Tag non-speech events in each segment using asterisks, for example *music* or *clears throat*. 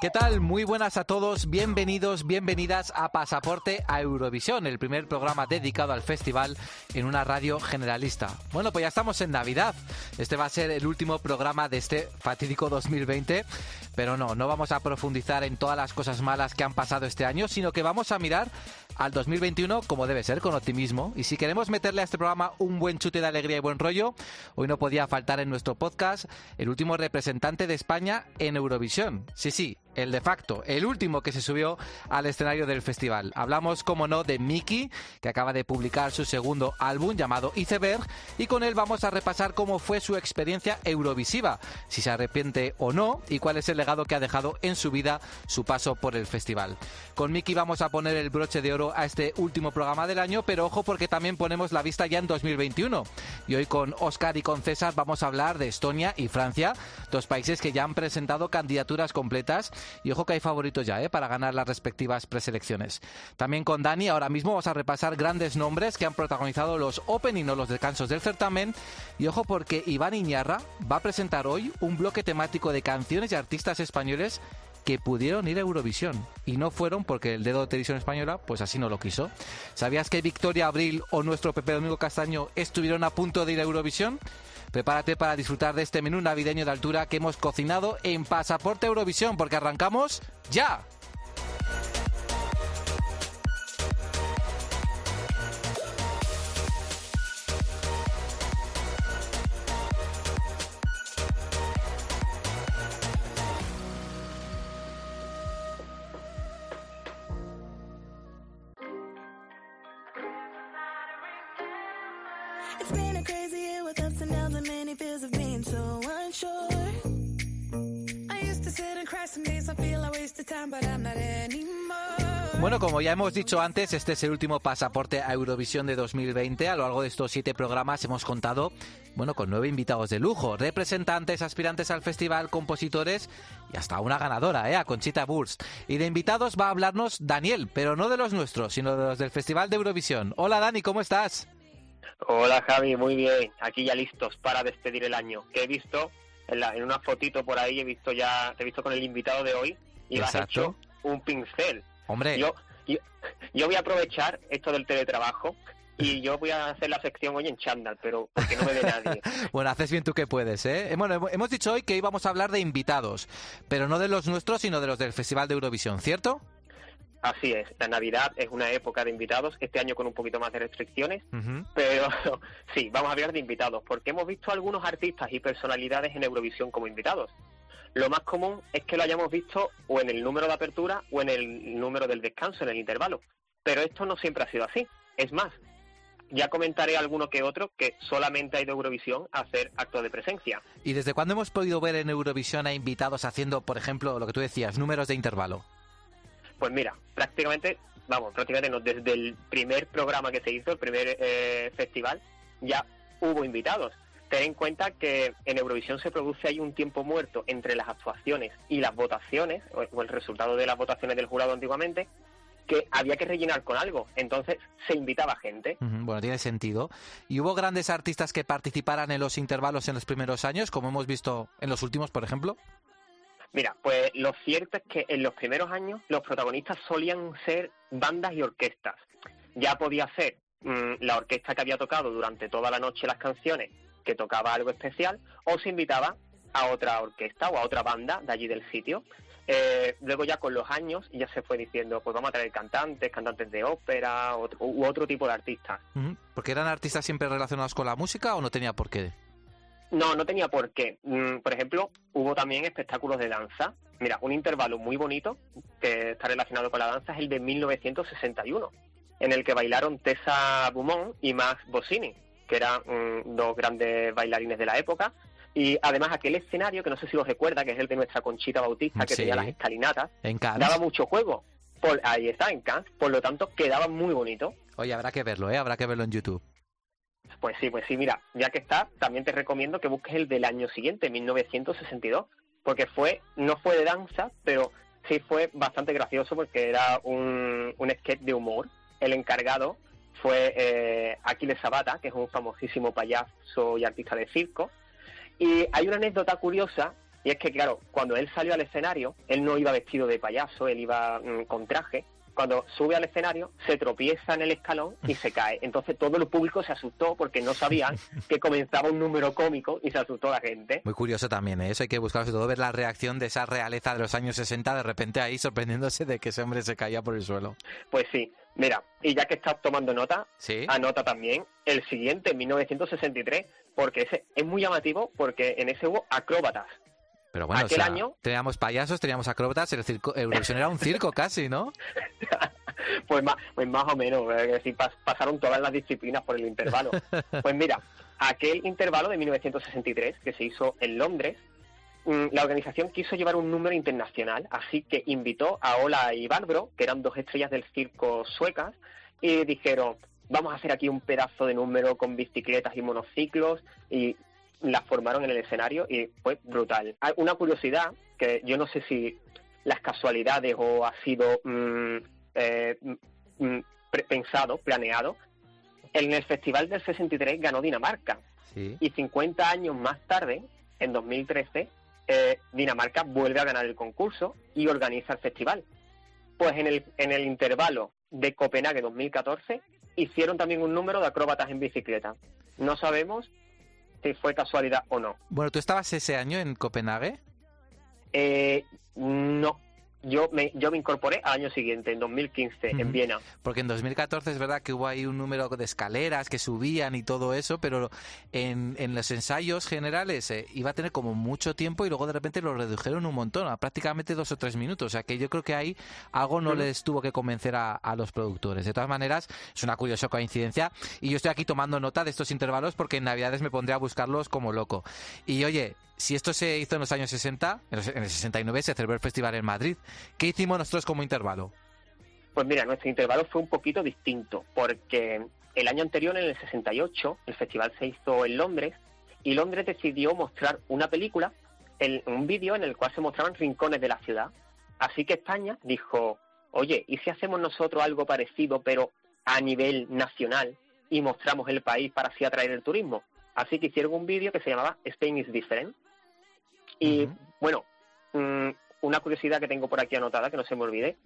¿Qué tal? Muy buenas a todos, bienvenidos, bienvenidas a Pasaporte a Eurovisión, el primer programa dedicado al festival en una radio generalista. Bueno, pues ya estamos en Navidad. Este va a ser el último programa de este fatídico 2020, pero no, no vamos a profundizar en todas las cosas malas que han pasado este año, sino que vamos a mirar al 2021 como debe ser, con optimismo. Y si queremos meterle a este programa un buen chute de alegría y buen rollo, hoy no podía faltar en nuestro podcast el último representante de España en Eurovisión. Sí, sí, el de facto, el último que se subió al escenario del festival. Hablamos, como no, de Mickey, que acaba de publicar su segundo álbum llamado Iceberg, y con él vamos a repasar cómo fue su experiencia eurovisiva, si se arrepiente o no, y cuál es el legado que ha dejado en su vida su paso por el festival. Con Mickey vamos a poner el broche de oro a este último programa del año, pero ojo porque también ponemos la vista ya en 2021. Y hoy con Oscar y con César vamos a hablar de Estonia y Francia, dos países que ya han presentado candidaturas completas y ojo que hay favoritos ya ¿eh? para ganar las respectivas preselecciones. También con Dani, ahora mismo vamos a repasar grandes nombres que han protagonizado los opening o los descansos del certamen. Y ojo porque Iván Iñarra va a presentar hoy un bloque temático de canciones y artistas españoles que pudieron ir a Eurovisión y no fueron porque el dedo de televisión española pues así no lo quiso. ¿Sabías que Victoria Abril o nuestro Pepe Domingo Castaño estuvieron a punto de ir a Eurovisión? Prepárate para disfrutar de este menú navideño de altura que hemos cocinado en Pasaporte Eurovisión, porque arrancamos ya. Bueno, como ya hemos dicho antes, este es el último pasaporte a Eurovisión de 2020. A lo largo de estos siete programas hemos contado, bueno, con nueve invitados de lujo, representantes, aspirantes al festival, compositores y hasta una ganadora, ¿eh? Conchita Burst. Y de invitados va a hablarnos Daniel, pero no de los nuestros, sino de los del Festival de Eurovisión. Hola Dani, ¿cómo estás? Hola Javi, muy bien. Aquí ya listos para despedir el año. Que he visto en, la, en una fotito por ahí, he visto ya, te he visto con el invitado de hoy y has hecho un pincel. Hombre, Yo, yo, yo voy a aprovechar esto del teletrabajo y *laughs* yo voy a hacer la sección hoy en chándal, pero porque no me ve nadie. *laughs* bueno, haces bien tú que puedes, ¿eh? Bueno, hemos- hemos dicho hoy que íbamos a hablar de invitados, pero no de los nuestros, sino de los del Festival de Eurovisión, ¿cierto? Así es, la Navidad es una época de invitados, este año con un poquito más de restricciones, pero *laughs* sí, vamos a hablar de invitados, porque hemos visto algunos artistas y personalidades en Eurovisión como invitados. Lo más común es que lo hayamos visto o en el número de apertura o en el número del descanso, en el intervalo. Pero esto no siempre ha sido así. Es más, ya comentaré alguno que otro que solamente ha ido a Eurovisión a hacer acto de presencia. ¿Y desde cuándo hemos podido ver en Eurovisión a invitados haciendo, por ejemplo, lo que tú decías, números de intervalo? Pues mira, prácticamente, vamos, prácticamente no, desde el primer programa que se hizo, el primer eh, festival, ya hubo invitados. Ten en cuenta que en Eurovisión se produce ahí un tiempo muerto entre las actuaciones y las votaciones, o, el resultado de las votaciones del jurado antiguamente, que había que rellenar con algo. Entonces se invitaba gente. Bueno, tiene sentido. ¿Y hubo grandes artistas que participaran en los intervalos en los primeros años, como hemos visto en los últimos, por ejemplo? Mira, pues lo cierto es que en los primeros años los protagonistas solían ser bandas y orquestas. Ya podía ser mm, la orquesta que había tocado durante toda la noche las canciones, que tocaba algo especial, o se invitaba a otra orquesta o a otra banda de allí del sitio. Eh, luego ya con los años ya se fue diciendo, pues vamos a traer cantantes, cantantes de ópera otro- u otro tipo de artistas. ¿Porque eran artistas siempre relacionados con la música o no tenía por qué? No, no tenía por qué. Mm, por ejemplo, hubo también espectáculos de danza. Mira, un intervalo muy bonito que está relacionado con la danza es el de 1961, en el que bailaron Tessa Beaumont y Max Bossini, que eran mm, dos grandes bailarines de la época. Y además aquel escenario, que no sé si lo recuerda, que es el de nuestra Conchita Bautista, que Sí. tenía las escalinatas, En daba mucho juego. Por, ahí está, en Cannes. Por lo tanto, quedaba muy bonito. Oye, habrá que verlo, ¿eh? Habrá que verlo en YouTube. Pues sí, pues sí, mira, ya que está, también te recomiendo que busques el del año siguiente, 1962, porque fue, no fue de danza, pero sí fue bastante gracioso porque era un, un sketch de humor. El encargado fue eh, Aquiles Sabata, que es un famosísimo payaso y artista de circo. Y hay una anécdota curiosa, y es que, claro, cuando él salió al escenario, él no iba vestido de payaso, él iba mm, con traje. Cuando sube al escenario, se tropieza en el escalón y se cae. Entonces todo el público se asustó porque no sabían que comenzaba un número cómico y se asustó la gente. Muy curioso también, ¿eh? eso hay que buscar, sobre todo ver la reacción de esa realeza de los años 60, de repente ahí sorprendiéndose de que ese hombre se caía por el suelo. Pues sí, mira, y ya que estás tomando nota, Sí. anota también el siguiente, 1963, porque ese es muy llamativo porque en ese hubo acróbatas. Pero bueno, o aquel sea, año- teníamos payasos, teníamos acróbatas, el circo, Eurovisión era un circo casi, ¿no? *laughs* pues, más, pues más o menos, es decir, pas- pasaron todas las disciplinas por el intervalo. *laughs* Pues mira, aquel intervalo de 1963 que se hizo en Londres, mm, la organización quiso llevar un número internacional, así que invitó a Ola y Barbro, que eran dos estrellas del circo suecas, y dijeron, vamos a hacer aquí un pedazo de número con bicicletas y monociclos, y las formaron en el escenario y fue brutal. Hay Una curiosidad, que yo no sé si las casualidades o ha sido mm, eh, mm, mm, pensado, planeado, en el Festival del 63 ganó Dinamarca Sí. y 50 años más tarde, en 2013, eh, Dinamarca vuelve a ganar el concurso y organiza el festival. Pues en el, en el intervalo de Copenhague 2014 hicieron también un número de acróbatas en bicicleta. No sabemos si fue casualidad o no. Bueno, ¿tú estabas ese año en Copenhague? Eh, no, yo me, yo me incorporé al año siguiente, en 2015, Ujú. en Viena. Porque en 2014 es verdad que hubo ahí un número de escaleras que subían y todo eso, pero en, en los ensayos generales eh, iba a tener como mucho tiempo y luego de repente lo redujeron un montón, a prácticamente dos o tres minutos. O sea que yo creo que ahí algo no les tuvo que convencer a, a los productores. De todas maneras, es una curiosa coincidencia y yo estoy aquí tomando nota de estos intervalos porque en Navidades me pondré a buscarlos como loco. Y oye, si esto se hizo en los años 60, en, el 69 se celebró el festival en Madrid, ¿qué hicimos nosotros como intervalo? Pues mira, nuestro intervalo fue un poquito distinto, porque el año anterior, en el 68, el festival se hizo en Londres, y Londres decidió mostrar una película, el- un vídeo en el cual se mostraban rincones de la ciudad. Así que España dijo, oye, ¿y si hacemos nosotros algo parecido, pero a nivel nacional, y mostramos el país para así atraer el turismo? Así que hicieron un vídeo que se llamaba Spain is Different. Y bueno, mm, una curiosidad que tengo por aquí anotada, que no se me olvide,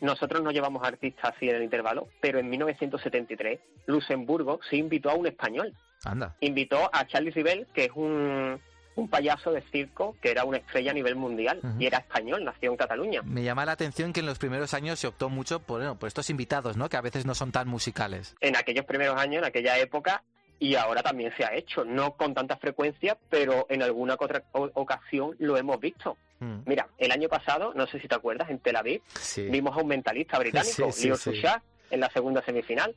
nosotros no llevamos artistas así en el intervalo, pero en 1973 Luxemburgo se invitó a un español. Anda. Invitó a Charlie Rivel, que es un, un payaso de circo que era una estrella a nivel mundial y era español, nació en Cataluña. Me llama la atención que en los primeros años se optó mucho por, bueno, por estos invitados, ¿no? Que a veces no son tan musicales. En aquellos primeros años, en aquella época, y ahora también se ha hecho, no con tanta frecuencia, pero en alguna otra ocasión lo hemos visto. Mm. Mira, el año pasado, no sé si te acuerdas, en Tel Aviv, Sí, vimos a un mentalista británico, *laughs* Sí, sí, Leo en la segunda semifinal.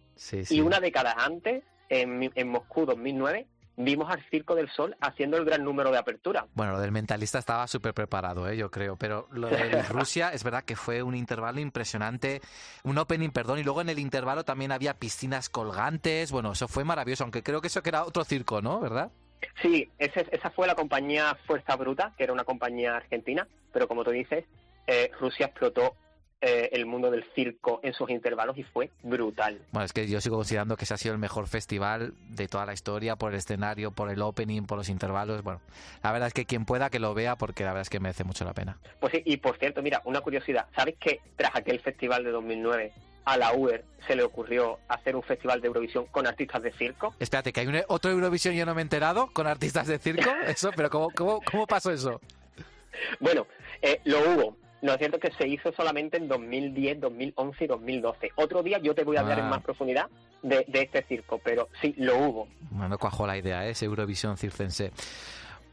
Y una década antes, en, en Moscú 2009, vimos al Circo del Sol haciendo el gran número de apertura. Bueno, lo del mentalista estaba súper preparado, ¿eh? yo creo, pero lo de *laughs* Rusia es verdad que fue un intervalo impresionante, un opening, perdón, y luego en el intervalo también había piscinas colgantes, bueno, eso fue maravilloso, aunque creo que eso que era otro circo, ¿no? ¿Verdad? Sí, ese- esa fue la compañía Fuerza Bruta, que era una compañía argentina, pero como tú dices, eh, Rusia explotó eh, el mundo del circo en sus intervalos y fue brutal. Bueno, es que yo sigo considerando que ese ha sido el mejor festival de toda la historia, por el escenario, por el opening, por los intervalos, bueno, la verdad es que quien pueda que lo vea porque la verdad es que merece mucho la pena. Pues sí, y por cierto, mira, una curiosidad, ¿sabes que tras aquel festival de 2009 a la UER se le ocurrió hacer un festival de Eurovisión con artistas de circo? Espérate, que hay un, otro Eurovisión yo no me he enterado con artistas de circo, *laughs* eso, pero ¿cómo, cómo, cómo pasó eso? Bueno, eh, lo hubo. Lo cierto es que se hizo solamente en 2010, 2011 y 2012. Otro día yo te voy a hablar Ah. en más profundidad de, de este circo, pero sí, lo hubo. Bueno, cuajó la idea, ¿eh? ese Eurovisión circense.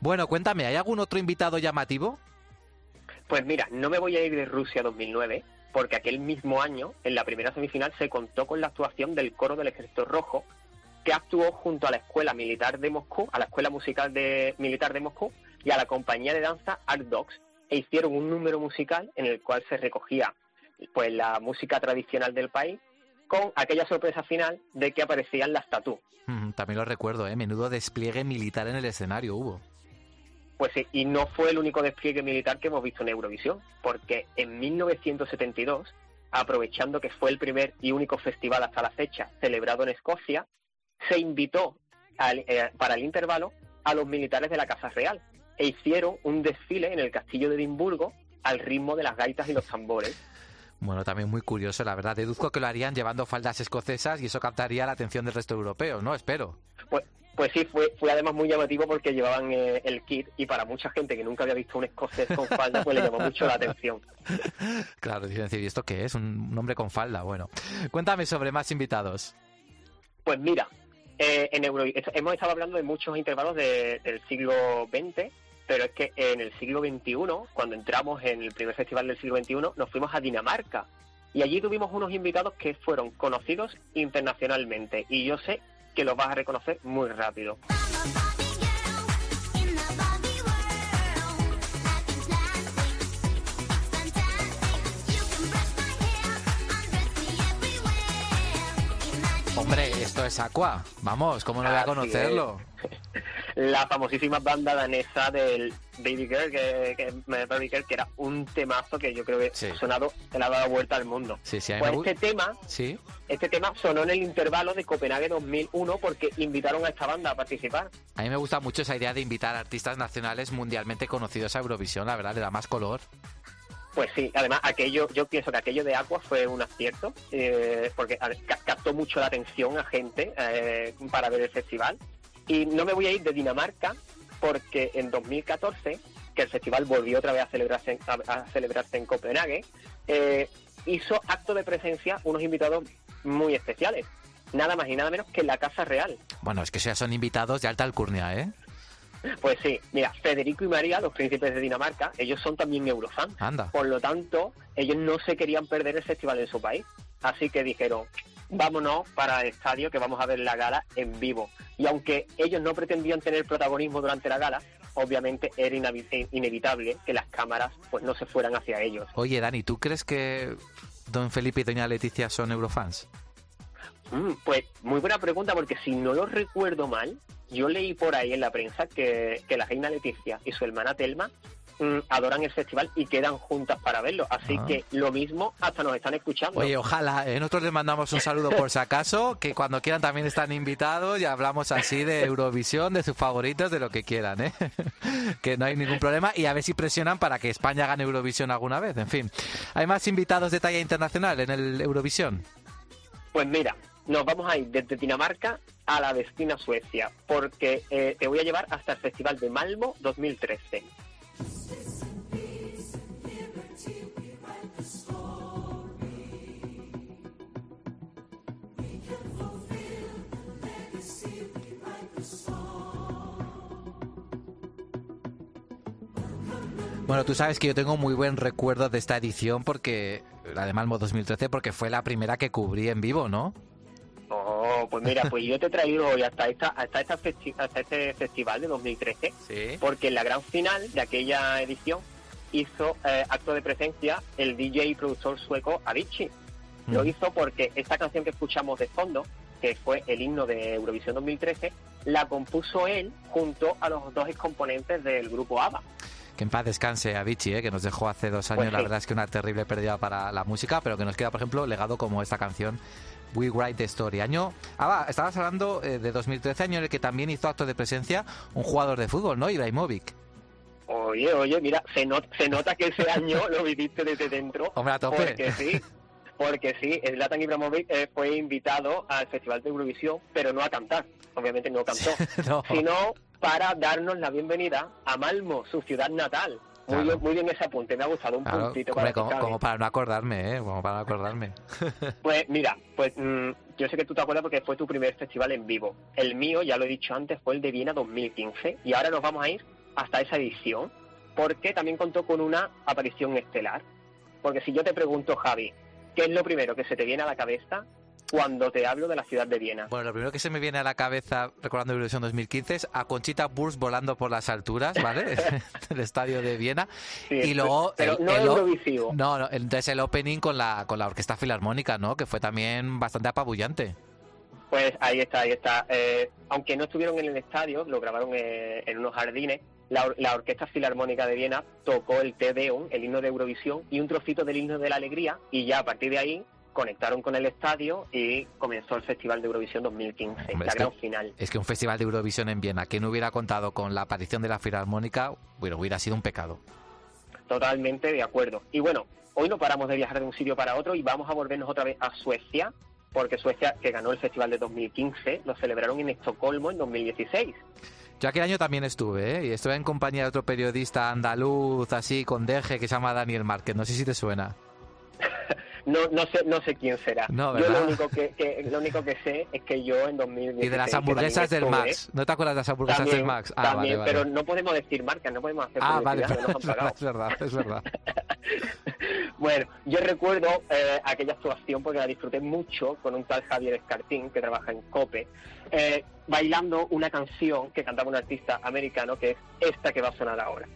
Bueno, cuéntame, ¿hay algún otro invitado llamativo? Pues mira, no me voy a ir de Rusia 2009, porque aquel mismo año, en la primera semifinal, se contó con la actuación del coro del Ejército Rojo, que actuó junto a la Escuela Militar de Moscú, a la Escuela Musical de, Militar de Moscú y a la compañía de danza Art Dogs, e hicieron un número musical en el cual se recogía pues la música tradicional del país con aquella sorpresa final de que aparecían las tatú. Mm, También lo recuerdo, ¿eh? Menudo despliegue militar en el escenario hubo. Pues sí, y no fue el único despliegue militar que hemos visto en Eurovisión, porque en 1972, aprovechando que fue el primer y único festival hasta la fecha celebrado en Escocia, se invitó al- eh, para el intervalo a los militares de la Casa Real e hicieron un desfile en el castillo de Edimburgo al ritmo de las gaitas y los tambores. Bueno, también muy curioso, la verdad. Deduzco que lo harían llevando faldas escocesas y eso captaría la atención del resto europeo, ¿no? Espero. Pues, pues sí, fue, fue además muy llamativo porque llevaban eh, el kit y para mucha gente que nunca había visto un escocés con falda, pues le llamó mucho la atención. *laughs* Claro, dicen decir, ¿y esto qué es? Un, un hombre con falda. Bueno, cuéntame sobre más invitados. Pues mira, eh, en Euro, hemos estado hablando de muchos intervalos de- del siglo XX, pero es que en el siglo XXI, cuando entramos en el primer festival del siglo XXI, nos fuimos a Dinamarca. Y allí tuvimos unos invitados que fueron conocidos internacionalmente. Y yo sé que los vas a reconocer muy rápido. Hombre, esto es Aqua. Vamos, ¿cómo no voy a conocerlo? La famosísima banda danesa del Baby Girl, que, que, Baby Girl, que era un temazo que yo creo que Sí. ha sonado, le ha dado vuelta al mundo. Sí, sí, Pues este tema Sí. Este tema sonó en el intervalo de Copenhague 2001 porque invitaron a esta banda a participar. A mí me gusta mucho esa idea de invitar a artistas nacionales mundialmente conocidos a Eurovisión, la verdad, le da más color. Pues sí, además aquello, yo pienso que aquello de Aqua fue un acierto, eh, porque captó mucho la atención a gente eh, para ver el festival. Y no me voy a ir de Dinamarca porque en 2014, que el festival volvió otra vez a celebrarse en, a, a celebrarse en Copenhague, eh, hizo acto de presencia unos invitados muy especiales. Nada más y nada menos que la Casa Real. Bueno, es que ya son invitados de alta alcurnia, ¿eh? Pues sí, mira, Federico y María, los príncipes de Dinamarca, ellos son también eurofans. Anda. Por lo tanto, ellos no se querían perder el festival en su país. Así que dijeron, vámonos para el estadio que vamos a ver la gala en vivo. Y aunque ellos no pretendían tener protagonismo durante la gala, obviamente era eh, inevitable que las cámaras pues no se fueran hacia ellos. Oye, Dani, ¿tú crees que Don Felipe y Doña Leticia son Eurofans? Mm, pues muy buena pregunta porque si no lo recuerdo mal, yo leí por ahí en la prensa que, que la reina Leticia y su hermana Telma adoran el festival y quedan juntas para verlo. Así Ah. que lo mismo hasta nos están escuchando. Oye, ojalá, ¿eh? nosotros les mandamos un saludo por si acaso, que cuando quieran también están invitados y hablamos así de Eurovisión, de sus favoritos, de lo que quieran, ¿eh? *laughs* que no hay ningún problema y a ver si presionan para que España gane Eurovisión alguna vez, en fin. ¿Hay más invitados de talla internacional en el Eurovisión? Pues mira, nos vamos a ir desde Dinamarca a la vecina Suecia, porque eh, te voy a llevar hasta el Festival de Malmo 2013. Bueno, tú sabes que yo tengo muy buen recuerdo de esta edición porque, la de Malmo 2013, porque fue la primera que cubrí en vivo, ¿no? Oh, pues mira, pues yo te he traído hoy hasta, esta, hasta, esta festi- hasta este festival de 2013, Sí. porque en la gran final de aquella edición hizo eh, acto de presencia el DJ y productor sueco Avicii. Lo Mm. hizo porque esta canción que escuchamos de fondo, que fue el himno de Eurovisión 2013, la compuso él junto a los dos excomponentes del grupo ABBA. Que en paz descanse Avicii, ¿eh? que nos dejó hace dos años. Pues La sí. verdad es que una terrible pérdida para la música, pero que nos queda, por ejemplo, legado como esta canción, We Write the Story. Año. Ah, va, estabas hablando eh, de 2013, año en el que también hizo acto de presencia un jugador de fútbol, ¿no? Ibrahimovic. Oye, oye, mira, se, not- se nota que ese año *laughs* lo viviste desde dentro. Hombre, a tope. Porque sí, porque sí, Zlatan Ibrahimovic eh, fue invitado al Festival de Eurovisión, pero no a cantar, obviamente no cantó, *laughs* No. sino para darnos la bienvenida a Malmo, su ciudad natal. Muy, Claro. bien, muy bien ese apunte, me ha gustado un Claro, puntito para como, como para no acordarme, ¿eh? Como para no acordarme. *laughs* Pues mira, pues mm, yo sé que tú te acuerdas porque fue tu primer festival en vivo. El mío, ya lo he dicho antes, fue el de Viena 2015 y ahora nos vamos a ir hasta esa edición porque también contó con una aparición estelar. Porque si yo te pregunto, Javi, ¿qué es lo primero que se te viene a la cabeza cuando te hablo de la ciudad de Viena. Bueno, lo primero que se me viene a la cabeza recordando Eurovisión 2015 es a Conchita Wurst volando por las alturas, ¿vale? *laughs* *laughs* el estadio de Viena. Sí, y luego pero el- no el Eurovisivo. No, no, entonces el opening con la con la orquesta filarmónica, ¿no? Que fue también bastante apabullante. Pues ahí está, ahí está. Eh, aunque no estuvieron en el estadio, lo grabaron eh, en unos jardines. La, or- la Orquesta Filarmónica de Viena tocó el Te Deum, el himno de Eurovisión, y un trocito del himno de la alegría, y ya a partir de ahí conectaron con el estadio y comenzó el Festival de Eurovisión 2015, Hombre, la es que- gran final. Es que un festival de Eurovisión en Viena que no hubiera contado con la aparición de la filarmónica, bueno, hubiera sido un pecado. Totalmente de acuerdo. Y bueno, hoy no paramos de viajar de un sitio para otro y vamos a volvernos otra vez a Suecia, porque Suecia, que ganó el Festival de 2015, lo celebraron en Estocolmo en 2016. Yo aquel año también estuve, ¿eh? Y estuve en compañía de otro periodista andaluz, así, con deje, que se llama Daniel Márquez. No sé si te suena. *laughs* No, no sé, no sé quién será. No, yo lo único que, que- lo único que sé es que yo en 2016 Y de las hamburguesas del Max. ¿No te acuerdas de las hamburguesas también, del Max? Ah, también, vale, vale. pero no podemos decir marcas, no podemos hacer Ah, vale, nos han pagado. es verdad, es verdad. *laughs* Bueno, yo recuerdo eh, aquella actuación porque la disfruté mucho con un tal Javier Escartín que trabaja en COPE, eh, bailando una canción que cantaba un artista americano que es esta que va a sonar ahora.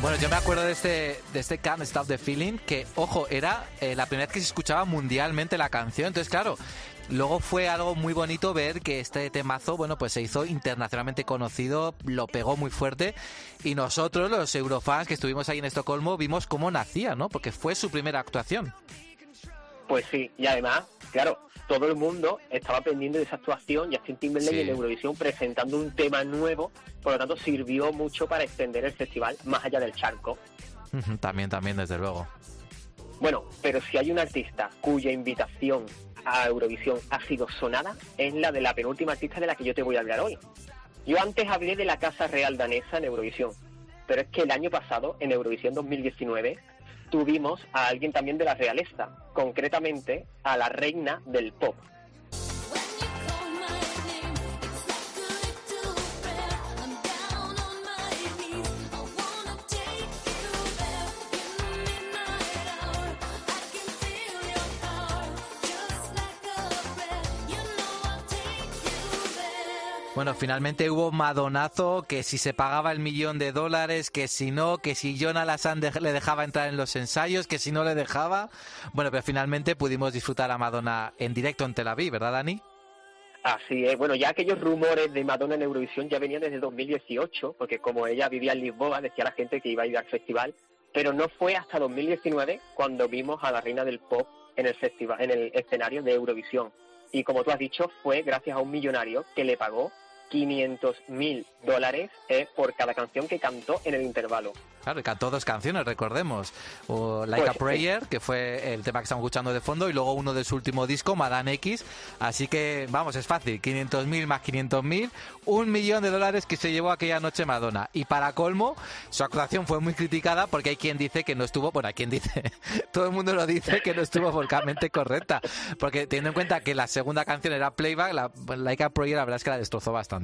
Bueno, yo me acuerdo de este, de este Can't Stop the Feeling, que, ojo, era eh, la primera vez que se escuchaba mundialmente la canción. Entonces, claro, luego fue algo muy bonito ver que este temazo, bueno, pues se hizo internacionalmente conocido, lo pegó muy fuerte. Y nosotros, los eurofans que estuvimos ahí en Estocolmo, vimos cómo nacía, ¿no? Porque fue su primera actuación. Pues sí, y además, claro, todo el mundo estaba pendiente de esa actuación, Justin Timberlake Sí. en Eurovisión presentando un tema nuevo, por lo tanto sirvió mucho para extender el festival más allá del charco. También, también, desde luego. Bueno, pero si hay un artista cuya invitación a Eurovisión ha sido sonada, es la de la penúltima artista de la que yo te voy a hablar hoy. Yo antes hablé de la Casa Real Danesa en Eurovisión, pero es que el año pasado, en Eurovisión 2019, tuvimos a alguien también de la realeza, concretamente a la reina del pop. Bueno, finalmente hubo Madonazo, que si se pagaba el millón de dólares, que si no, que si John le dejaba entrar en los ensayos, que si no le dejaba. Bueno, pero finalmente pudimos disfrutar a Madonna en directo en Tel Aviv, ¿verdad, Dani? Así es, bueno, ya aquellos rumores de Madonna en Eurovisión ya venían desde 2018, porque como ella vivía en Lisboa, decía la gente que iba a ir al festival, pero no fue hasta 2019 cuando vimos a la reina del pop en el festival, en el escenario de Eurovisión. Y como tú has dicho, fue gracias a un millonario que le pagó 500 mil dólares eh, por cada canción que cantó en el intervalo. Claro, y cantó dos canciones, recordemos. O Like a Pues, Prayer, que fue el tema que estamos escuchando de fondo, y luego uno de su último disco, Madame X. Así que, vamos, es fácil. 500.000 más 500.000, un millón de dólares que se llevó aquella noche Madonna. Y para colmo, su actuación fue muy criticada porque hay quien dice que no estuvo, bueno, hay quien dice, *laughs* todo el mundo lo dice, que no estuvo vocalmente correcta. Porque teniendo en cuenta que la segunda canción era playback, la Like a Prayer, la verdad es que la destrozó bastante.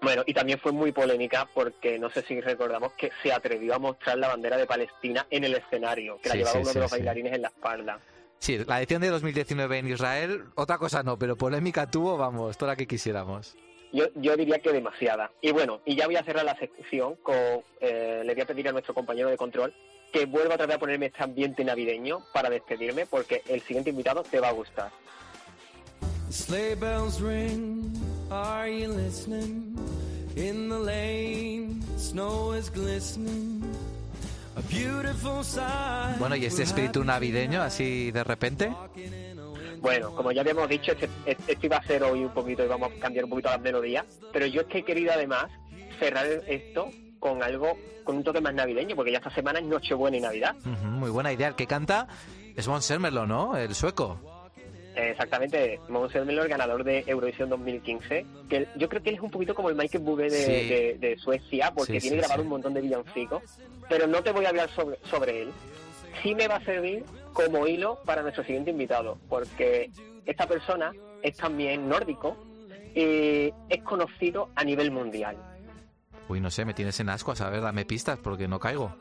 Bueno, y también fue muy polémica porque no sé si recordamos que se atrevió a mostrar la bandera de Palestina en el escenario, que la llevaba sí, uno sí, de los sí. bailarines en la espalda. Sí, la edición de 2019 en Israel, otra cosa no, pero polémica tuvo, vamos, toda la que quisiéramos. Yo, yo diría que demasiada. Y bueno, y ya voy a cerrar la sección con... eh, le voy a pedir a nuestro compañero de control que vuelva otra vez a ponerme este ambiente navideño para despedirme porque el siguiente invitado te va a gustar. Sleigh bells ring, are you listening? In the lane, snow is glistening. A beautiful sight. Bueno, y este espíritu navideño, así de repente. Bueno, como ya habíamos dicho, este, este iba a ser hoy un poquito y vamos a cambiar un poquito las melodías, pero yo es que he querido además cerrar esto con algo, con un toque más navideño, porque ya esta semana es Nochebuena y Navidad. Muy buena idea. El que canta es Von Sermerlo, ¿no? El sueco. Eh, Exactamente, Mons Zelmerlöw, el ganador de Eurovisión 2015, que yo creo que él es un poquito como el Michael Bublé de, Sí. de- de Suecia, porque Sí, tiene sí, grabado un montón de villancicos, pero no te voy a hablar sobre, sobre él. Sí me va a servir como hilo para nuestro siguiente invitado, porque esta persona es también nórdico y es conocido a nivel mundial. Uy, no sé, me tienes en asco a saber, dame pistas porque no caigo.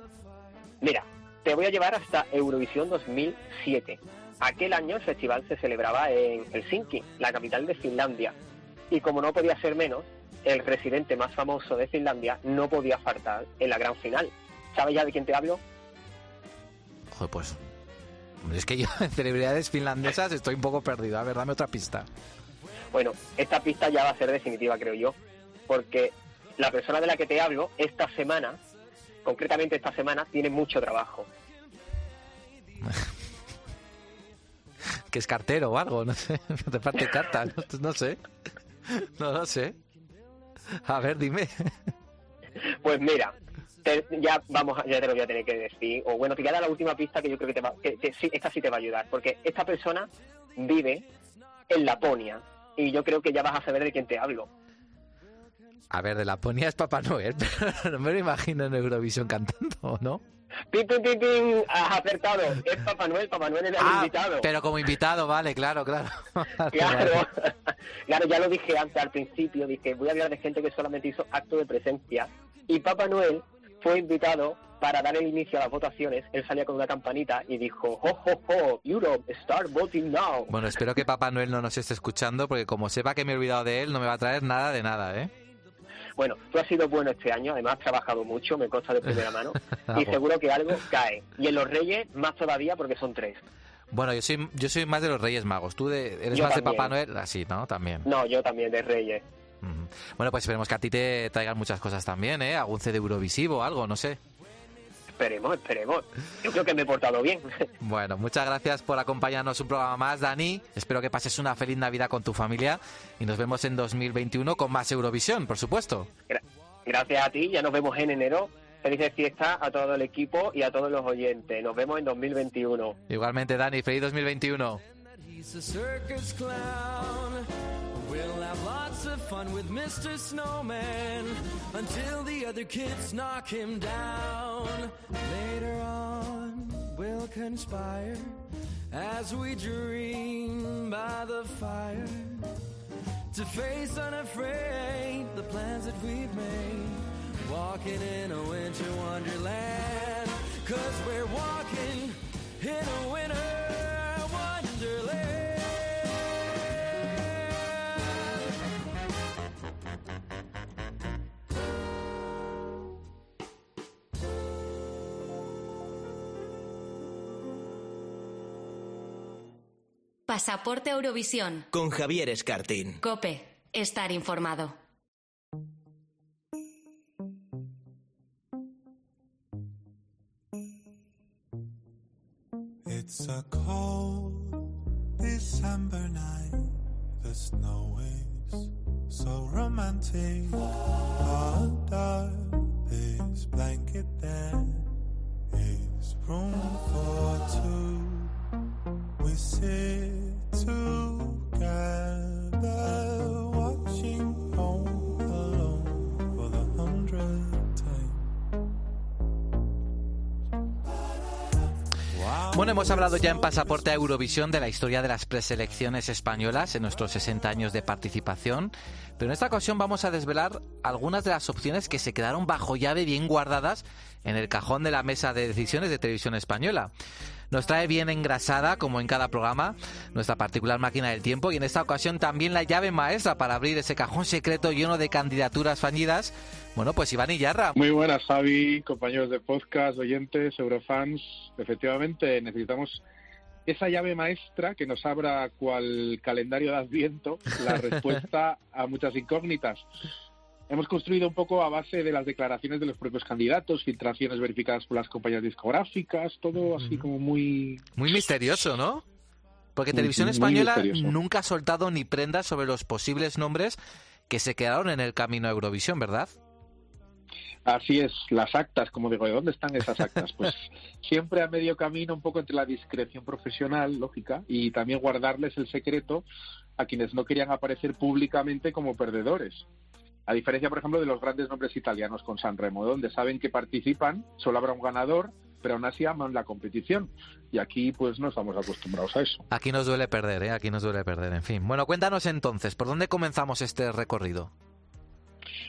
Mira, te voy a llevar hasta Eurovisión 2007. Aquel año el festival se celebraba en Helsinki, la capital de Finlandia. Y como no podía ser menos, el residente más famoso de Finlandia no podía faltar en la gran final. ¿Sabes ya de quién te hablo? Joder, pues. Es que yo *laughs* en celebridades finlandesas estoy un poco perdido. A ver, dame otra pista. Bueno, esta pista ya va a ser definitiva, creo yo, porque la persona de la que te hablo esta semana, concretamente esta semana, tiene mucho trabajo. *laughs* Que es cartero o algo, no sé. *laughs* Te parte carta, no, no sé. No lo sé. A ver, dime. Pues mira, te- ya vamos, ya te lo voy a tener que decir, o bueno, te voy a dar la última pista que yo creo que, te va, que, que sí, esta sí te va a ayudar, porque esta persona vive en Laponia y yo creo que ya vas a saber de quién te hablo. A ver, de Laponia es Papá Noel, *laughs* pero no me lo imagino en Eurovisión cantando, ¿no? ¡Pim, pim, pim, pim! Has acertado. Es Papá Noel, Papá Noel era el Ah, invitado. pero como invitado, vale, claro, claro. *laughs* Claro, *laughs* claro, ya lo dije antes al principio, dije, voy a hablar de gente que solamente hizo acto de presencia. Y Papá Noel fue invitado para dar el inicio a las votaciones. Él salía con una campanita y dijo, ho, ho, ho, Europe, start voting now. Bueno, espero que Papá Noel no nos esté escuchando, porque como sepa que me he olvidado de él, no me va a traer nada de nada, ¿eh? Bueno, tú has sido bueno este año, además has trabajado mucho, me consta de primera mano, Ah, *laughs* y seguro que algo cae. Y en los Reyes, más todavía, porque son tres. Bueno, yo soy, yo soy más de los Reyes Magos. ¿Tú de- eres Yo más de. Papá Noel? Así, ¿no? También. No, yo también, de Reyes. Bueno, pues esperemos que a ti te traigan muchas cosas también, ¿eh? Algún CD Eurovisivo o algo, no sé. Esperemos, esperemos. Yo creo que me he portado bien. *laughs* Bueno, muchas gracias por acompañarnos un programa más, Dani. Espero que pases una feliz Navidad con tu familia y nos vemos en 2021 con más Eurovisión, por supuesto. Gra- Gracias a ti, ya nos vemos en enero. Felices fiestas a todo el equipo y a todos los oyentes. Nos vemos en 2021. Igualmente, Dani, feliz 2021. We'll have lots of fun with Mr. Snowman until the other kids knock him down. Later on, we'll conspire as we dream by the fire to face unafraid the plans that we've made. Walking in a winter wonderland, cause we're walking in a winter Pasaporte Eurovisión. Con Javier Escartín. Cope. Estar informado. It's a cold December night. The snow is so romantic. Under this blanket, there is room for two. Bueno, hemos hablado ya en Pasaporte a Eurovisión de la historia de las preselecciones españolas en nuestros 60 años de participación, pero en esta ocasión vamos a desvelar algunas de las opciones que se quedaron bajo llave bien guardadas en el cajón de la mesa de decisiones de televisión española. Nos trae bien engrasada, como en cada programa, nuestra particular máquina del tiempo y en esta ocasión también la llave maestra para abrir ese cajón secreto lleno de candidaturas fallidas. Bueno, pues Iván Iyarra. Muy buenas, Javi, compañeros de podcast, oyentes, eurofans. Efectivamente, necesitamos esa llave maestra que nos abra cual calendario de Adviento la *laughs* respuesta a muchas incógnitas. Hemos construido un poco a base de las declaraciones de los propios candidatos, filtraciones verificadas por las compañías discográficas, todo así como muy... Muy misterioso, ¿no? Porque Televisión muy Española nunca ha soltado ni prendas sobre los posibles nombres que se quedaron en el camino a Eurovisión, ¿verdad? Así es, las actas, como digo, ¿de dónde están esas actas? Pues *laughs* siempre a medio camino, un poco entre la discreción profesional, lógica, y también guardarles el secreto a quienes no querían aparecer públicamente como perdedores. A diferencia, por ejemplo, de los grandes nombres italianos con Sanremo, donde saben que participan, solo habrá un ganador, pero aún así aman la competición. Y aquí pues no estamos acostumbrados a eso. Aquí nos duele perder, ¿eh? Aquí nos duele perder, en fin. Bueno, cuéntanos entonces, ¿por dónde comenzamos este recorrido?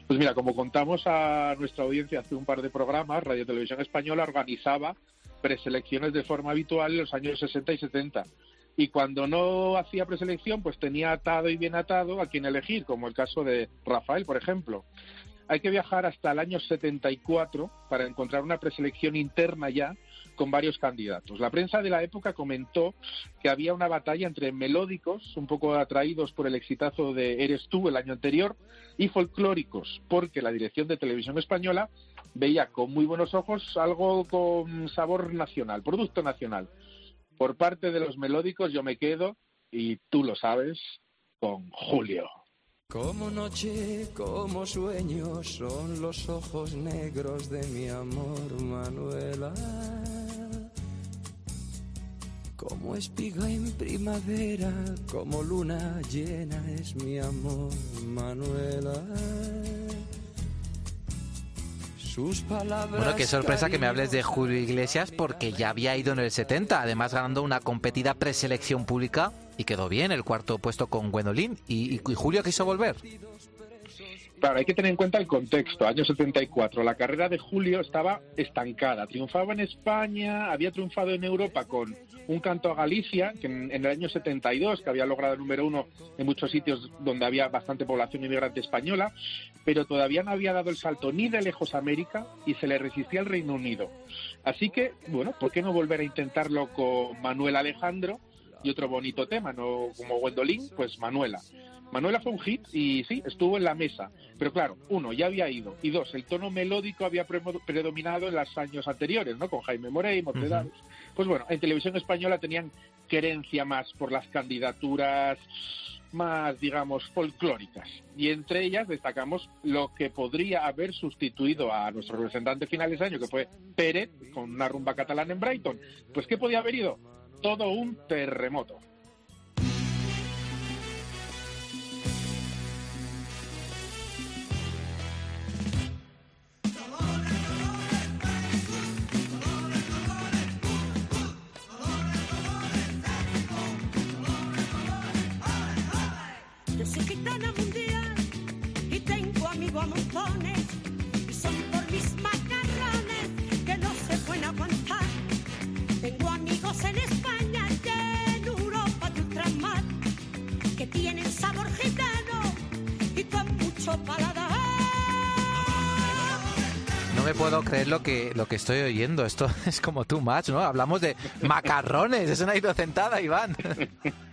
Pues mira, como contamos a nuestra audiencia hace un par de programas, Radio Televisión Española organizaba preselecciones de forma habitual en los años 60 y 70. Y cuando no hacía preselección, pues tenía atado y bien atado a quien elegir, como el caso de Rafael, por ejemplo. Hay que viajar hasta el año 74 para encontrar una preselección interna ya con varios candidatos. La prensa de la época comentó que había una batalla entre melódicos, un poco atraídos por el exitazo de Eres tú el año anterior, y folclóricos, porque la dirección de televisión española veía con muy buenos ojos algo con sabor nacional, producto nacional. Por parte de los melódicos yo me quedo, y tú lo sabes, con Julio. Como noche, como sueño, son los ojos negros de mi amor, Manuela. Como espiga en primavera, como luna llena es mi amor, Manuela. Sus palabras. Bueno, qué sorpresa que me hables de Julio Iglesias porque ya había ido en el 70, además ganando una competida preselección pública y quedó bien el cuarto puesto con Gwendolyn. ¿Y, y- y Julio quiso volver? Claro, hay que tener en cuenta el contexto. Año 74, la carrera de Julio estaba estancada. Triunfaba en España, había triunfado en Europa con un canto a Galicia, que en, el año 72, que había logrado el número uno en muchos sitios donde había bastante población inmigrante española, pero todavía no había dado el salto ni de lejos a América y se le resistía al Reino Unido. Así que, bueno, ¿por qué no volver a intentarlo con Manuel Alejandro? Y otro bonito tema, ¿no? Como Gwendolyn, pues Manuela. Manuela fue un hit y sí, estuvo en la mesa. Pero claro, uno, ya había ido. Y dos, el tono melódico había pre- predominado en los años anteriores, ¿no? Con Jaime Morey, Mocedades. Pues bueno, en televisión española tenían querencia más por las candidaturas más, digamos, folclóricas. Y entre ellas destacamos lo que podría haber sustituido a nuestro representante final de ese año, que fue Pérez, con una rumba catalana en Brighton. Pues, ¿qué podía haber ido? Todo un terremoto. Yo soy gitana mundial y tengo amigos a montones. Y son por mis macarrones que no se pueden aguantar. Tengo amigos en España y en Europa de ultramar que tienen sabor gitano y con mucho paladar. No me puedo creer lo que, lo que estoy oyendo. Esto *laughs* es como too much, ¿no? Hablamos de macarrones. Es una inocentada, Iván. *laughs*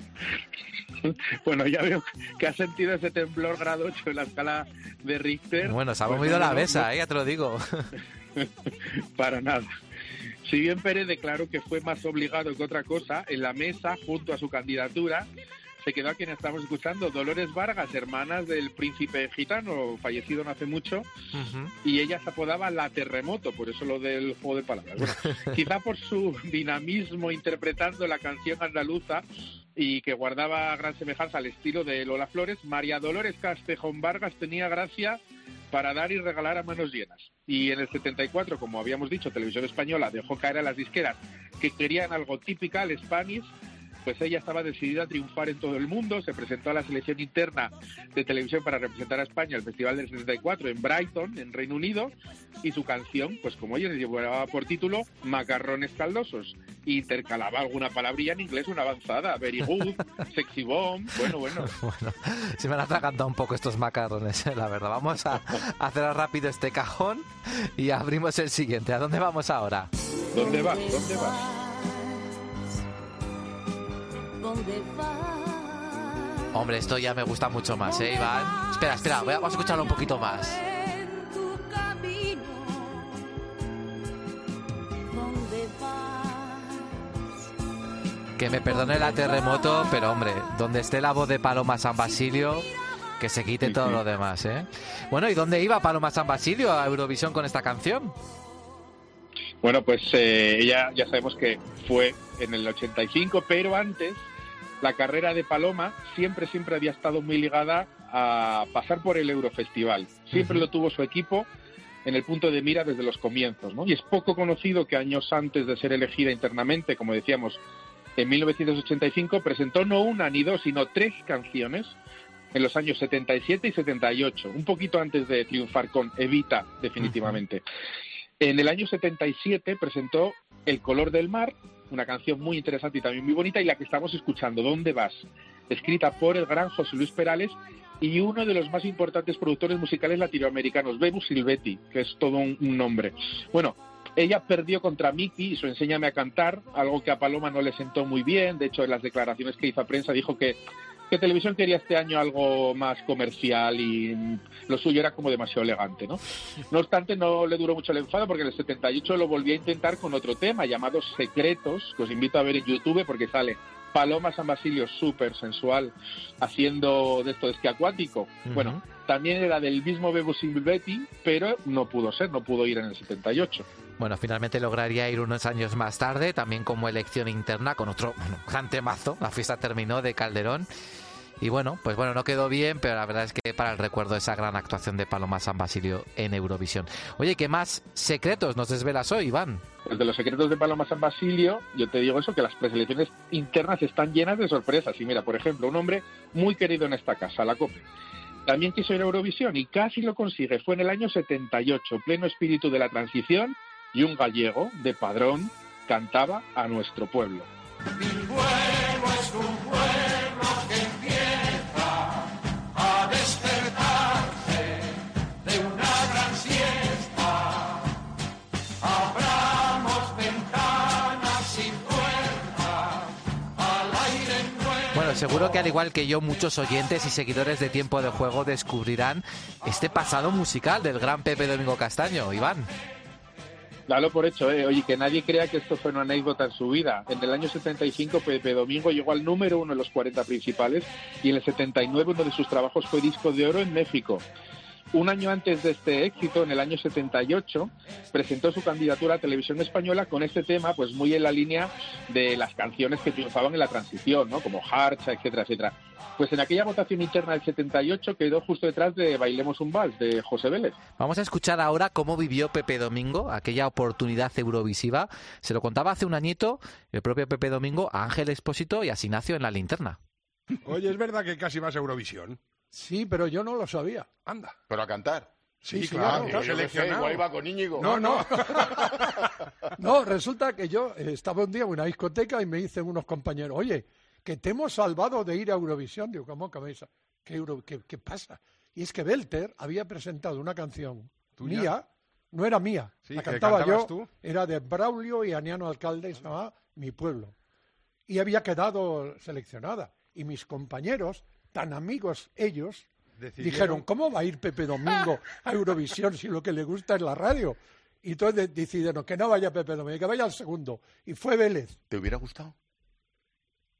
*laughs* Bueno, ya veo que has sentido ese temblor grado 8 en la escala de Richter. Bueno, se ha Pues movido la mesa, no, ¿eh? ya te lo digo. *laughs* Para nada. Si bien Pérez declaró que fue más obligado que otra cosa, en la mesa, junto a su candidatura, se quedó a quien estamos escuchando, Dolores Vargas, hermanas del príncipe gitano, fallecido no hace mucho, y ella se apodaba La Terremoto, por eso lo del juego de palabras. Bueno, *laughs* quizá por su dinamismo interpretando la canción andaluza y que guardaba gran semejanza al estilo de Lola Flores, María Dolores Castejón Vargas tenía gracia para dar y regalar a manos llenas. Y en el 74, como habíamos dicho, Televisión Española dejó caer a las disqueras que querían algo típica, el Spanish, pues ella estaba decidida a triunfar en todo el mundo, se presentó a la selección interna de televisión para representar a España al Festival del 74 en Brighton, en Reino Unido, y su canción, pues como ella llevaba por título Macarrones caldosos, intercalaba alguna palabrilla en inglés, una avanzada, very good, *laughs* sexy bomb, bueno, bueno. *laughs* Bueno, se me han atragantado un poco estos macarrones, eh, la verdad. Vamos a, a cerrar rápido este cajón y abrimos el siguiente. ¿A dónde vamos ahora? ¿Dónde vas? ¿Dónde vas? ¿Dónde vas? Hombre, esto ya me gusta mucho más, ¿eh, Iván? Espera, espera, voy a- vamos a escucharlo un poquito más. En tu camino. ¿Dónde vas? Que me perdone la terremoto, pero hombre, donde esté la voz de Paloma San Basilio, que se quite todo lo demás, ¿eh? Bueno, ¿y dónde iba Paloma San Basilio a Eurovisión con esta canción? Bueno, pues eh, ella ya sabemos que fue en el 85, pero antes la carrera de Paloma siempre, siempre había estado muy ligada a pasar por el Eurofestival. Siempre lo tuvo su equipo en el punto de mira desde los comienzos, ¿no? Y es poco conocido que años antes de ser elegida internamente, como decíamos, en 1985, presentó no una ni dos, sino tres canciones en los años 77 y 78, un poquito antes de triunfar con Evita, definitivamente. En el año 77 presentó El color del mar, una canción muy interesante y también muy bonita, y la que estamos escuchando, ¿Dónde vas? Escrita por el gran José Luis Perales y uno de los más importantes productores musicales latinoamericanos, Bebu Silvetti, que es todo un, nombre. Bueno, ella perdió contra Miki y su Enséñame a cantar, algo que a Paloma no le sentó muy bien. De hecho, en las declaraciones que hizo a prensa dijo que, que Televisión quería este año algo más comercial y lo suyo era como demasiado elegante, ¿no? No obstante, no le duró mucho el enfado porque en el 78 lo volvió a intentar con otro tema llamado Secretos, que os invito a ver en YouTube porque sale Paloma San Basilio súper sensual haciendo de esto de esquí acuático. Bueno, también era del mismo Bebo Silvetti, pero no pudo ser, no pudo ir en el 78. Bueno, finalmente lograría ir unos años más tarde, también como elección interna, con otro bueno, gran temazo. La fiesta terminó de Calderón. Y bueno, pues bueno, no quedó bien, pero la verdad es que para el recuerdo de esa gran actuación de Paloma San Basilio en Eurovisión. Oye, ¿qué más secretos nos desvelas hoy, Iván? Pues de los secretos de Paloma San Basilio, yo te digo eso, que las preselecciones internas están llenas de sorpresas. Y mira, por ejemplo, un hombre muy querido en esta casa, la COPE. También quiso ir a Eurovisión y casi lo consigue. Fue en el año 78, pleno espíritu de la transición, y un gallego de padrón cantaba a nuestro pueblo. Seguro que al igual que yo, muchos oyentes y seguidores de Tiempo de Juego descubrirán este pasado musical del gran Pepe Domingo Castaño, Iván. Dalo por hecho, ¿eh? Oye, que nadie crea que esto fue una anécdota en su vida. En el año 75, Pepe Domingo llegó al número uno en los 40 principales y en el 79 uno de sus trabajos fue disco de oro en México. Un año antes de este éxito, en el año 78, presentó su candidatura a televisión española con este tema, pues muy en la línea de las canciones que triunfaban en la transición, ¿no? Como Harcha, etcétera, etcétera. Pues en aquella votación interna del 78 quedó justo detrás de Bailemos un Vals, de José Vélez. Vamos a escuchar ahora cómo vivió Pepe Domingo aquella oportunidad eurovisiva. Se lo contaba hace un añito el propio Pepe Domingo a Ángel Expósito y a Sinacio en la linterna. Oye, ¿es verdad que casi vas a Eurovisión? Sí, pero yo no lo sabía. Anda. Pero a cantar. Sí, Sí, claro. claro. Seleccionado. igual iba con Íñigo. No, no. *laughs* no, resulta que yo eh, estaba un día en una discoteca y me dicen unos compañeros, oye, que te hemos salvado de ir a Eurovisión. Digo, ¿cómo que me ¿Qué, Euro- qué, qué pasa? Y es que Belter había presentado una canción ¿Tuya? mía, no era mía, Sí, la cantaba yo, tú. era de Braulio y Aniano Alcalde, y se llamaba Mi Pueblo. Y había quedado seleccionada. Y mis compañeros, tan amigos ellos, Decidieron- dijeron, ¿cómo va a ir Pepe Domingo a Eurovisión si lo que le gusta es la radio? Y entonces decidieron que no vaya Pepe Domingo, que vaya al segundo. Y fue Vélez. ¿Te hubiera gustado?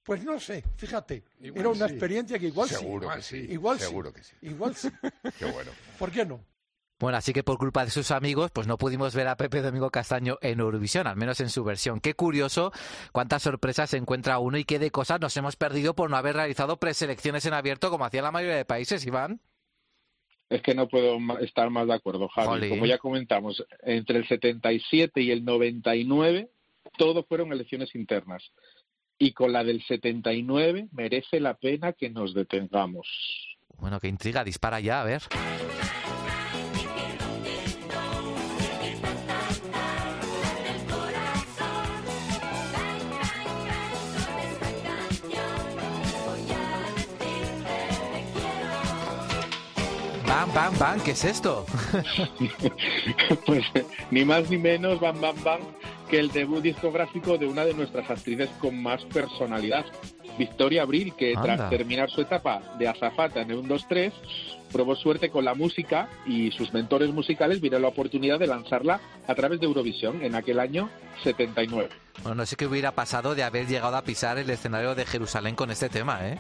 Pues no sé, fíjate, Igual era una sí. experiencia que igual Seguro sí. que sí. Igual Seguro sí. que sí. Igual sí. *laughs* Qué bueno. ¿Por qué no? Bueno, así que por culpa de sus amigos, pues no pudimos ver a Pepe Domingo Castaño en Eurovisión, al menos en su versión. Qué curioso cuántas sorpresas se encuentra uno y qué de cosas nos hemos perdido por no haber realizado preselecciones en abierto como hacía la mayoría de países, Iván. Es que no puedo estar más de acuerdo, Javi. Como ya comentamos, entre el 77 y el 99, todo fueron elecciones internas. Y con la del 79 merece la pena que nos detengamos. Bueno, qué intriga, dispara ya, a ver. Bam, bam, bam, ¿qué es esto? *laughs* pues ni más ni menos, bam, bam, bam, que el debut discográfico de una de nuestras actrices con más personalidad, Victoria Abril, que Anda. tras terminar su etapa de azafata en el 1-2-3, probó suerte con la música y sus mentores musicales vieron la oportunidad de lanzarla a través de Eurovisión en aquel año 79. Bueno, no sé qué hubiera pasado de haber llegado a pisar el escenario de Jerusalén con este tema, ¿eh?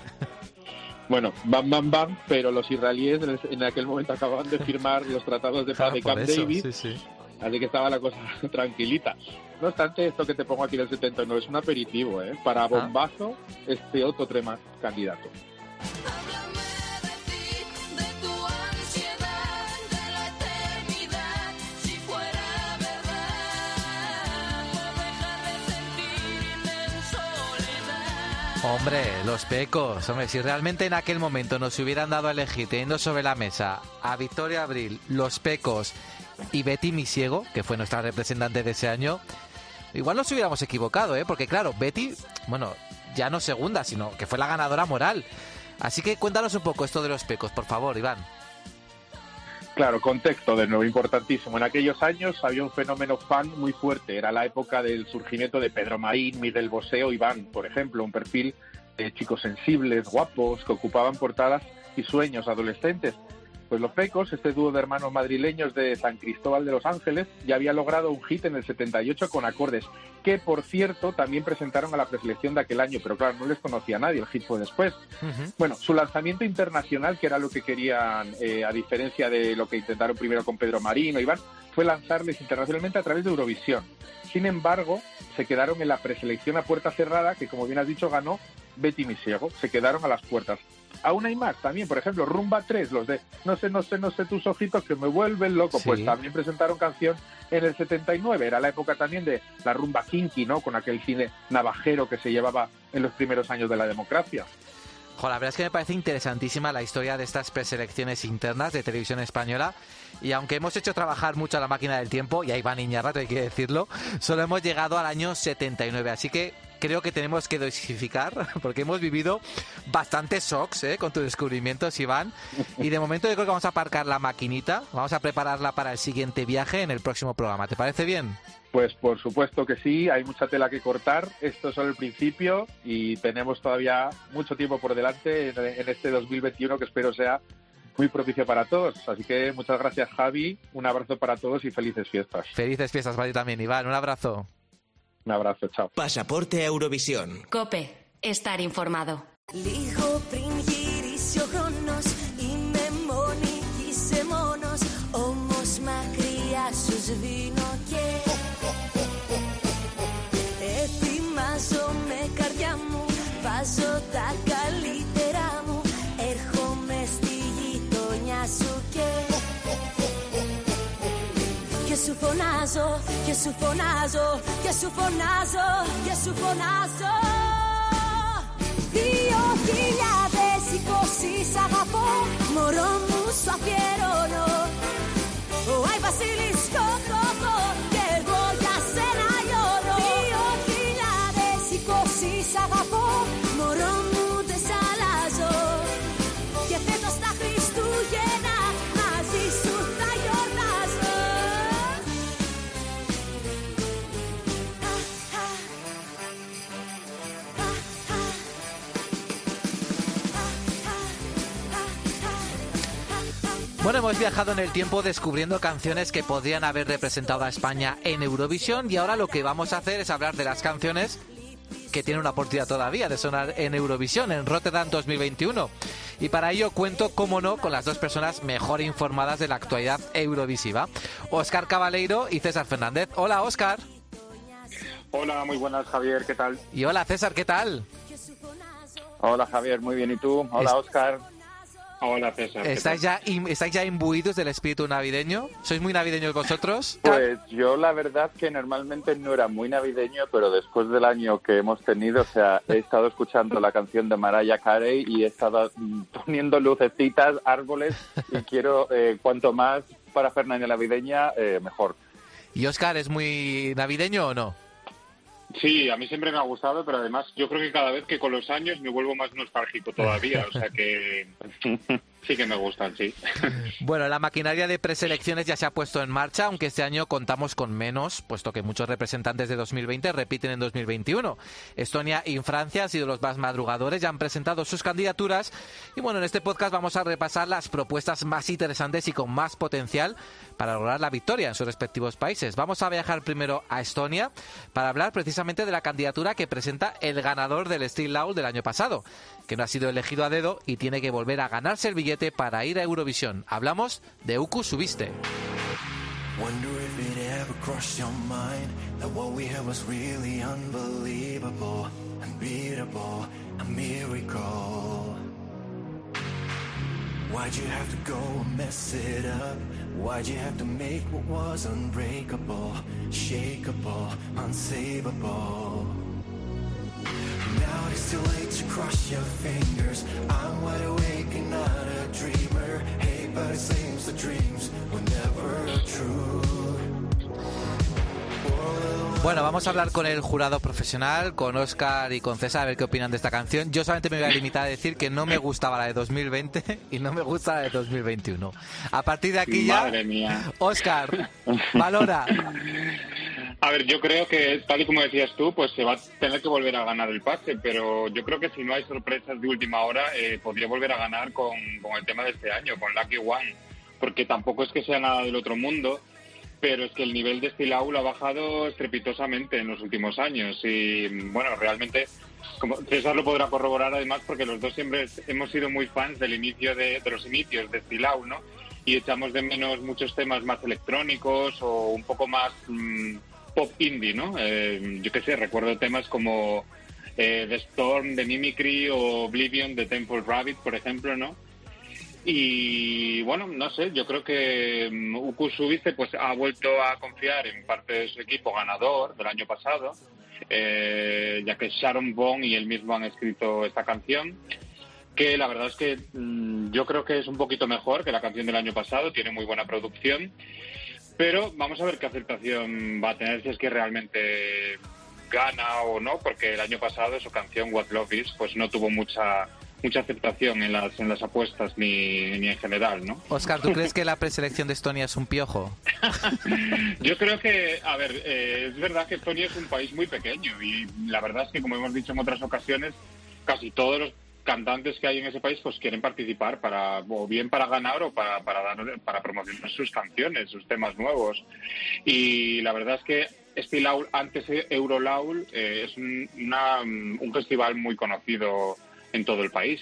Bueno, bam, bam, bam, pero los israelíes en, el- en aquel momento acababan de firmar los tratados de paz de Camp eso, David, sí, sí. así que estaba la cosa *laughs* tranquilita. No obstante, esto que te pongo aquí del 79 es un aperitivo, ¿eh? Para bombazo, este otro tema candidato. Hombre, los pecos. Hombre, si realmente en aquel momento nos hubieran dado a elegir, teniendo sobre la mesa a Victoria Abril, los pecos y Betty Misiego, que fue nuestra representante de ese año, igual nos hubiéramos equivocado, ¿eh? Porque claro, Betty, bueno, ya no segunda, sino que fue la ganadora moral. Así que cuéntanos un poco esto de los pecos, por favor, Iván. Claro, contexto de nuevo importantísimo. En aquellos años había un fenómeno fan muy fuerte. Era la época del surgimiento de Pedro Marín, Miguel Bosé o Iván, por ejemplo, un perfil de chicos sensibles, guapos, que ocupaban portadas y sueños adolescentes. Pues los Pecos, este dúo de hermanos madrileños de San Cristóbal de los Ángeles, ya había logrado un hit en el 78 con acordes, que por cierto también presentaron a la preselección de aquel año, pero claro, no les conocía nadie, el hit fue después. Bueno, su lanzamiento internacional, que era lo que querían, eh, a diferencia de lo que intentaron primero con Pedro Marino, Iván, fue lanzarles internacionalmente a través de Eurovisión. Sin embargo, se quedaron en la preselección a puerta cerrada, que como bien has dicho, ganó Betty Misiego. Se quedaron a las puertas. Aún hay más también, por ejemplo, Rumba 3, los de No sé, no sé, no sé tus ojitos que me vuelven loco, pues también presentaron canción en el 79, era la época también de la rumba kinky, ¿no? Con aquel cine navajero que se llevaba en los primeros años de la democracia. Jo, la verdad es que me parece interesantísima la historia de estas preselecciones internas de televisión española. Y aunque hemos hecho trabajar mucho a la máquina del tiempo, y ahí va Niñarrato, hay que decirlo, solo hemos llegado al año 79. Así que creo que tenemos que dosificar, *laughs* porque hemos vivido bastantes shocks ¿eh? con tus descubrimientos, Iván. Y de momento yo creo que vamos a aparcar la maquinita, vamos a prepararla para el siguiente viaje en el próximo programa. ¿Te parece bien? Pues por supuesto que sí, hay mucha tela que cortar. Esto es solo el principio y tenemos todavía mucho tiempo por delante en, en este 2021 que espero sea muy propicio para todos. Así que muchas gracias Javi, un abrazo para todos y felices fiestas. Felices fiestas para ti también, Iván. Un abrazo. Un abrazo, chao. Pasaporte Eurovisión. Cope, estar informado. Φωνάζω, και σου φωνάζω Και σου φωνάζω, και σου φωνάζω. Δύο χιλιάδες είκοσις σ' αγαπώ Μωρό μου σου αφιερώνω. Ο Άι Βασίλης κοκοκό hemos viajado en el tiempo descubriendo canciones que podrían haber representado a España en Eurovisión y ahora lo que vamos a hacer es hablar de las canciones que tienen una oportunidad todavía de sonar en Eurovisión, en Rotterdam 2021. Y para ello cuento, como no, con las dos personas mejor informadas de la actualidad eurovisiva, Óscar Cabaleiro y César Fernández. Hola, Óscar. Hola, muy buenas, Javier, ¿qué tal? Y hola, César, ¿qué tal? Hola, Javier, muy bien, ¿y tú? Hola, Es- Oscar. Hola, César. ¿qué ¿Estáis ya, ¿Estáis ya imbuidos del espíritu navideño? ¿Sois muy navideños vosotros? *laughs* Pues yo la verdad que normalmente no era muy navideño, pero después del año que hemos tenido, o sea, he estado escuchando la canción de Mariah Carey y he estado mm, poniendo lucecitas, árboles y *laughs* quiero eh, cuanto más para Fernández navideña, eh, mejor. ¿Y Óscar es muy navideño o no? Sí, a mí siempre me ha gustado, pero además yo creo que cada vez que con los años me vuelvo más nostálgico todavía, o sea que *laughs* sí que me gustan, sí. *laughs* Bueno, la maquinaria de preselecciones ya se ha puesto en marcha, aunque este año contamos con menos, puesto que muchos representantes de 2020 repiten en 2021. Estonia y Francia han sido los más madrugadores, ya han presentado sus candidaturas y bueno, en este podcast vamos a repasar las propuestas más interesantes y con más potencial para lograr la victoria en sus respectivos países. Vamos a viajar primero a Estonia para hablar precisamente de la candidatura que presenta el ganador del Steel Laul del año pasado, que no ha sido elegido a dedo y tiene que volver a ganarse el billete para ir a Eurovisión. Hablamos de Uku Subiste. Why'd you have to go and mess it up? Why'd you have to make what was unbreakable, shakeable, unsavable? Cross your fingers. I'm wide awake and not a dreamer. Hey, but it seems the dreams were never true. Bueno, vamos a hablar con el jurado profesional, con Oscar y con César, a ver qué opinan de esta canción. Yo solamente me voy a limitar a decir que no me gustaba la de 2020 *laughs* y no me gusta la de 2021. A partir de aquí ya, Madre mía. Oscar, valora. *laughs* A ver, yo creo que, tal y como decías tú, pues se va a tener que volver a ganar el pase, pero yo creo que si no hay sorpresas de última hora, eh, podría volver a ganar con, el tema de este año, con Lucky One, porque tampoco es que sea nada del otro mundo, pero es que el nivel de Stilau ha bajado estrepitosamente en los últimos años y, bueno, realmente, como César lo podrá corroborar además, porque los dos siempre hemos sido muy fans del inicio de, de los inicios de Stilau, ¿no? Y echamos de menos muchos temas más electrónicos o un poco más mm, pop indie, ¿no? Eh, yo qué sé, recuerdo temas como eh, The Storm de Mimicry o Oblivion de Temple Rabbit, por ejemplo, ¿no? Y bueno, no sé, yo creo que mm, Uku pues ha vuelto a confiar en parte de su equipo ganador del año pasado, eh, ya que Sharon Bone y él mismo han escrito esta canción, que la verdad es que mm, yo creo que es un poquito mejor que la canción del año pasado, tiene muy buena producción, pero vamos a ver qué aceptación va a tener si es que realmente gana o no, porque el año pasado su canción What Love Is pues no tuvo mucha mucha aceptación en las en las apuestas ni, ni en general, ¿no? Oscar, ¿tú crees que la preselección de Estonia es un piojo? *laughs* Yo creo que, a ver, eh, es verdad que Estonia es un país muy pequeño y la verdad es que, como hemos dicho en otras ocasiones, casi todos los cantantes que hay en ese país pues quieren participar para o bien para ganar o para para dar para promocionar sus canciones, sus temas nuevos. Y la verdad es que este Laul, antes Eurolaul, eh, es un, una- un festival muy conocido en todo el país.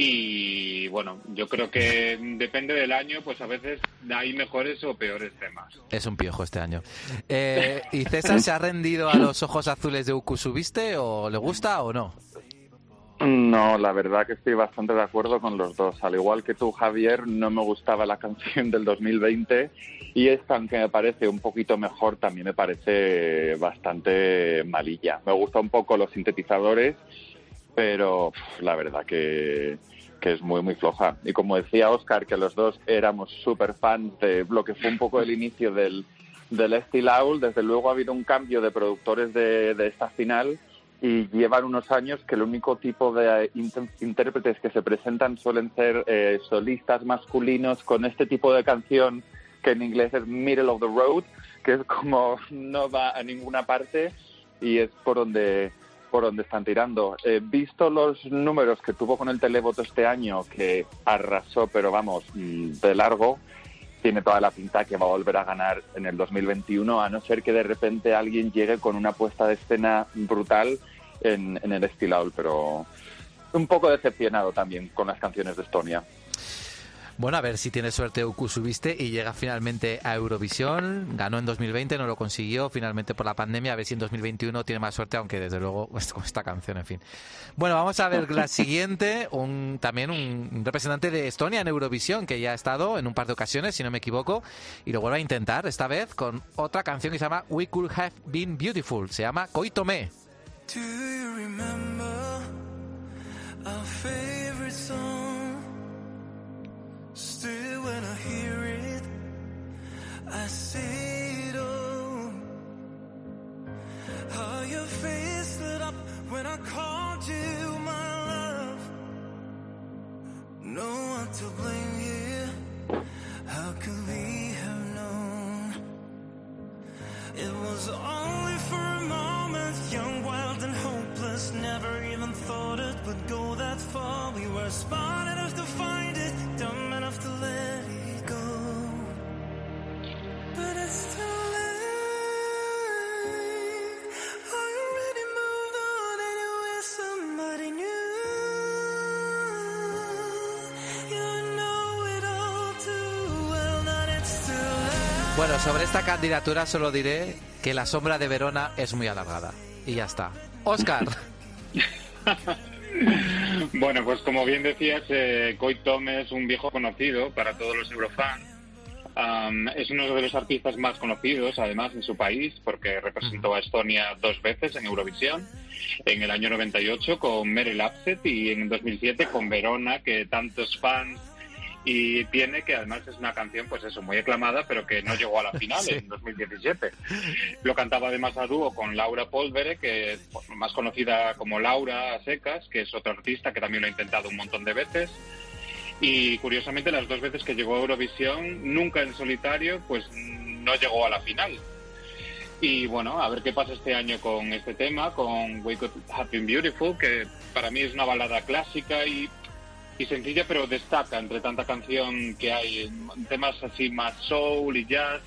Y bueno, yo creo que depende del año, pues a veces hay mejores o peores temas. Es un piojo este año. Eh, ¿Y César se ha rendido a los ojos azules de Uku Subiste o le gusta o no? No, la verdad que estoy bastante de acuerdo con los dos. Al igual que tú, Javier, no me gustaba la *laughs* canción del 2020 y esta, aunque me parece un poquito mejor, también me parece bastante malilla. Me gustan un poco los sintetizadores, pero la verdad que, que es muy, muy floja. Y como decía Oscar, que los dos éramos súper fans de lo que fue un poco el inicio del, del Steel desde luego ha habido un cambio de productores de esta final y llevan unos años que el único tipo de inter- intérpretes que se presentan suelen ser eh, solistas masculinos con este tipo de canción que en inglés es middle of the road, que es como *laughs* no va a ninguna parte y es por donde por donde están tirando. Eh, visto los números que tuvo con el televoto este año, que arrasó, pero vamos, mm, de largo, tiene toda la pinta que va a volver a ganar en el 2021, a no ser que de repente alguien llegue con una puesta de escena brutal en, en el Stilaul, pero un poco decepcionado también con las canciones de Estonia. Bueno, a ver si tiene suerte Uku Subiste y llega finalmente a Eurovisión. Ganó en 2020, no lo consiguió finalmente por la pandemia. A ver si en 2021 tiene más suerte, aunque desde luego *laughs* pues, con esta canción, en fin. Bueno, vamos a ver la *laughs* siguiente. Un, también un, un representante de Estonia en Eurovisión, que ya ha estado en un par de ocasiones, si no me equivoco, y lo vuelve a intentar, esta vez con otra canción que se llama We Could Have Been Beautiful. Se llama Koitome. Do you remember our favorite song? Still, when I hear it, I see it all. How your face lit up when I called you my love. No one to blame here. How could we have known? It was only for a moment, young, wild, and hopeless. Never even thought it would go that far. We were smart enough to find enough to let it go. But it's too late. Already moved on and you're with somebody new. You know it all too well that it's too late. Bueno, sobre esta candidatura solo diré que la sombra de Verona es muy alargada. Y ya está. Oscar. *laughs* Bueno, pues como bien decías, eh, Coy Tom es un viejo conocido para todos los eurofans. Am, es uno de los artistas más conocidos, además, en su país, porque representó a Estonia dos veces en Eurovisión, en el año 98 con Meryl Upset y en 2007 con Verona, que tantos fans y tiene, que además es una canción, pues eso, muy aclamada, pero que no llegó a la final *laughs* Sí. en 2017. Lo cantaba además a dúo con Laura Polvere, que pues, más conocida como Laura secas, que es otra artista que también lo ha intentado un montón de veces. Y curiosamente las dos veces que llegó a Eurovisión, nunca en solitario, pues no llegó a la final. Y bueno, a ver qué pasa este año con este tema, con Wake Up Happy Beautiful, que para mí es una balada clásica y, y sencilla, pero destaca entre tanta canción que hay, temas así más soul y jazz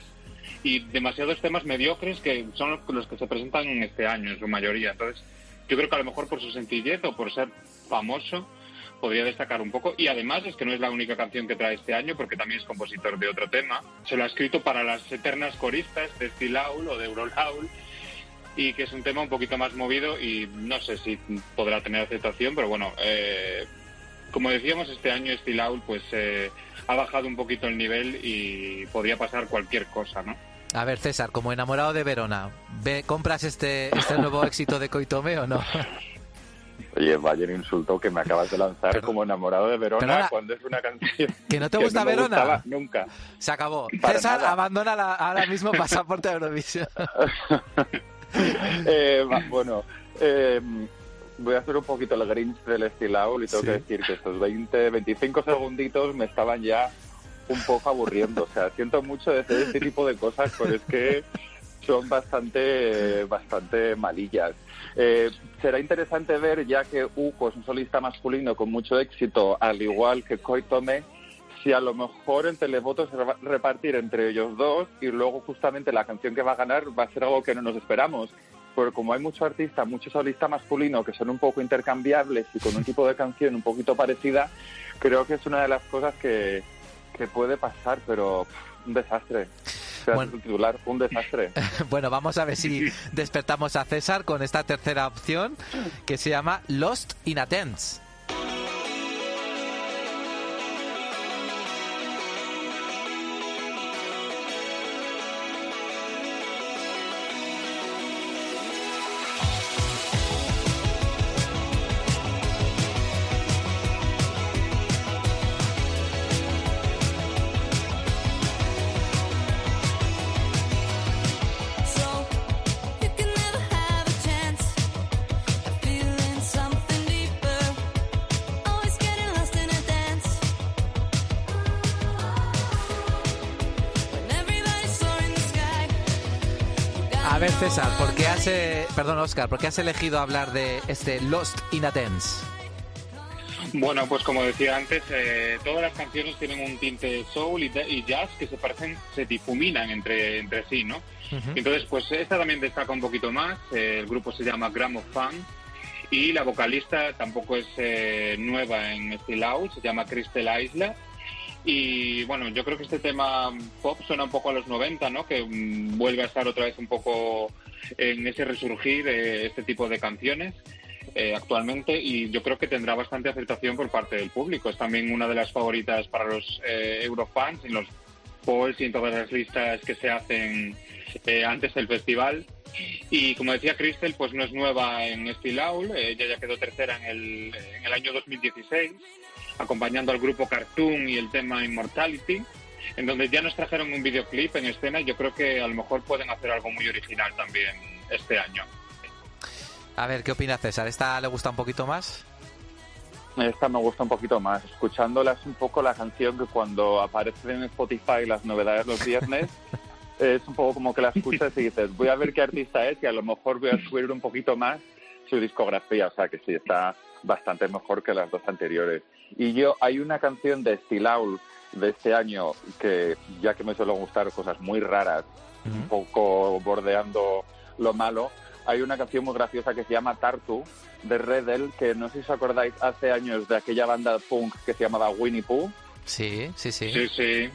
y demasiados temas mediocres que son los, que se presentan en este año en su mayoría. Entonces, yo creo que a lo mejor por su sencillez o por ser famoso podría destacar un poco. Y además es que no es la única canción que trae este año, porque también es compositor de otro tema. Se lo ha escrito para las eternas coristas de Stilaul o de Eurolaul y que es un tema un poquito más movido y no sé si podrá tener aceptación, pero bueno, eh, como decíamos, este año Stilaul pues eh, ha bajado un poquito el nivel y podría pasar cualquier cosa, ¿no? A ver, César, como enamorado de Verona, ¿ve, ¿compras este, este nuevo *laughs* éxito de Coitome o no? Oye, vaya un insulto que me acabas de lanzar como enamorado de Verona Perdona. cuando es una canción ¿Que no te que gusta no Verona? gustaba nunca. Se acabó. Para César nada. abandona la- ahora mismo pasaporte a Eurovisión. *laughs* Eh, bueno, eh, voy a hacer un poquito el Grinch del Estilaul y tengo Sí. que decir que estos 20, 25 segunditos me estaban ya un poco aburriendo. O sea, siento mucho decir este tipo de cosas, pero es que son bastante, bastante malillas. Eh, será interesante ver, ya que Uco es un solista masculino con mucho éxito, al igual que Koitome, si a lo mejor el televoto se va a repartir entre ellos dos y luego justamente la canción que va a ganar va a ser algo que no nos esperamos. Pero como hay muchos artistas, muchos solistas masculinos que son un poco intercambiables y con un *laughs* tipo de canción un poquito parecida, creo que es una de las cosas que, que puede pasar, pero pff, un desastre. O sea, Bueno. titular, un desastre. *laughs* Bueno, vamos a ver si despertamos a César con esta tercera opción que se llama Lost in a César, ¿por qué has, eh, perdón, Oscar, ¿por qué has elegido hablar de este Lost in a Dance? Bueno, pues como decía antes, eh, todas las canciones tienen un tinte soul y, y jazz que se parecen, se difuminan entre, entre sí, ¿no? Entonces, pues esta también destaca un poquito más. eh, el grupo se llama Gramophone y la vocalista tampoco es eh, nueva en Stilau, se llama Crystal Isla. Y bueno, yo creo que este tema pop suena un poco a los 90, ¿no? Que mm, vuelve a estar otra vez un poco en ese resurgir de este tipo de canciones eh, actualmente y yo creo que tendrá bastante aceptación por parte del público. Es también una de las favoritas para los eh, Eurofans en los polls y en todas las listas que se hacen eh, antes del festival. Y como decía Crystal, pues no es nueva en Stilaul, eh, ella ya quedó tercera en el, en el año 2016, acompañando al grupo Cartoon y el tema Immortality, en donde ya nos trajeron un videoclip en escena y yo creo que a lo mejor pueden hacer algo muy original también este año. A ver, ¿qué opina César? ¿Esta le gusta un poquito más? Esta me gusta un poquito más. Escuchándola es un poco la canción que cuando aparece en Spotify las novedades los viernes, *laughs* es un poco como que la escuchas y dices, voy a ver qué artista es y a lo mejor voy a descubrir un poquito más su discografía. O sea que sí, está bastante mejor que las dos anteriores. Y yo, hay una canción de Stilaul de este año que, ya que me suelen gustar cosas muy raras, un poco bordeando lo malo, hay una canción muy graciosa que se llama Tartu de Redel, que no sé si os acordáis hace años de aquella banda punk que se llamaba Winnie Pooh. Sí, sí, sí. Sí, sí.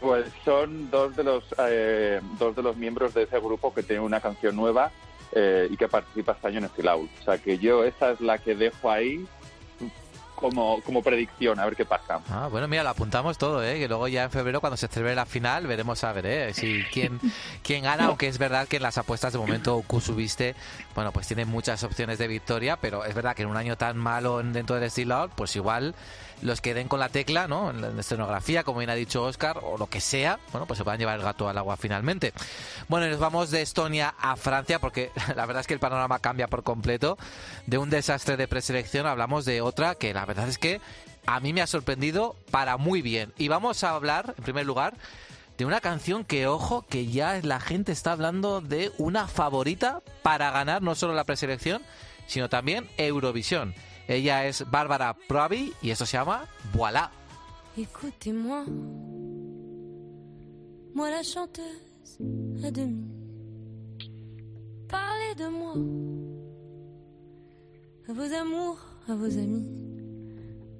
Pues son dos de los eh, dos de los miembros de ese grupo que tienen una canción nueva eh, y que participa este año en Stilaul. O sea que yo esa es la que dejo ahí como, como predicción, a ver qué pasa. Ah, bueno, mira, lo apuntamos todo, ¿eh? que luego ya en febrero, cuando se celebre la final, veremos a ver ¿eh? si quién, *laughs* quién gana, aunque es verdad que en las apuestas de momento Kusubiste, bueno, pues tiene muchas opciones de victoria, pero es verdad que en un año tan malo en- dentro del estilo, pues igual los que den con la tecla, ¿no? En la escenografía, como bien ha dicho Oscar, o lo que sea, bueno, pues se van a llevar el gato al agua finalmente. Bueno, y nos vamos de Estonia a Francia, porque *laughs* la verdad es que el panorama cambia por completo. De un desastre de preselección hablamos de otra que la verdad es que a mí me ha sorprendido para muy bien. Y vamos a hablar, en primer lugar, de una canción que, ojo, que ya la gente está hablando de una favorita para ganar no solo la preselección, sino también Eurovisión. Ella es Bárbara Pravi y esto se llama Voilà. Écoutez-moi, moi la chanteuse à demi. Parlez de moi, à vos amours, à vos amis.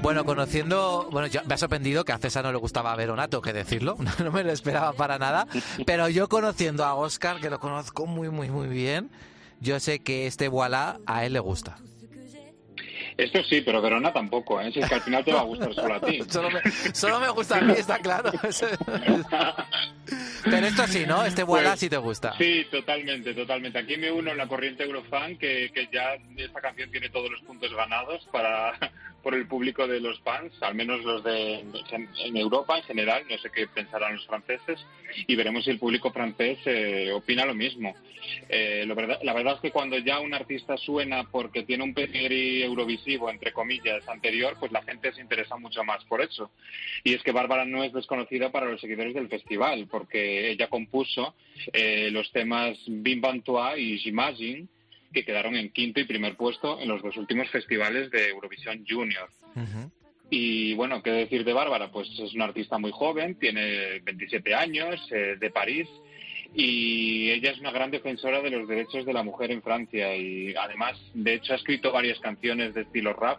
Bueno, conociendo, bueno, yo- me ha sorprendido que a César no le gustaba Veronato, que decirlo, *laughs* no me lo esperaba para nada, pero yo conociendo a Oscar, que lo conozco muy, muy, muy bien, yo sé que este voilà a él le gusta. Esto sí, pero Verona tampoco, ¿eh? Si es que al final te va a gustar solo a ti. *laughs* Solo me, solo me gusta a mí, está claro. *laughs* Pero esto sí, ¿no? Este voilà Pues, sí te gusta. Sí, totalmente, totalmente. Aquí me uno en la corriente Eurofan, que, que ya esta canción tiene todos los puntos ganados para por el público de los fans, al menos los de en Europa en general, no sé qué pensarán los franceses, y veremos si el público francés eh, opina lo mismo. Eh, lo la verdad es que cuando ya un artista suena porque tiene un pedigrí eurovisivo, entre comillas, anterior, pues la gente se interesa mucho más por eso. Y es que Bárbara no es desconocida para los seguidores del festival, porque ella compuso eh, los temas Bim Bam Toi y J'imagine, que quedaron en quinto y primer puesto en los dos últimos festivales de Eurovisión Junior. Y bueno, ¿qué decir de Bárbara? Pues es una artista muy joven, tiene 27 años, eh, de París, y ella es una gran defensora de los derechos de la mujer en Francia y además, de hecho, ha escrito varias canciones de estilo rap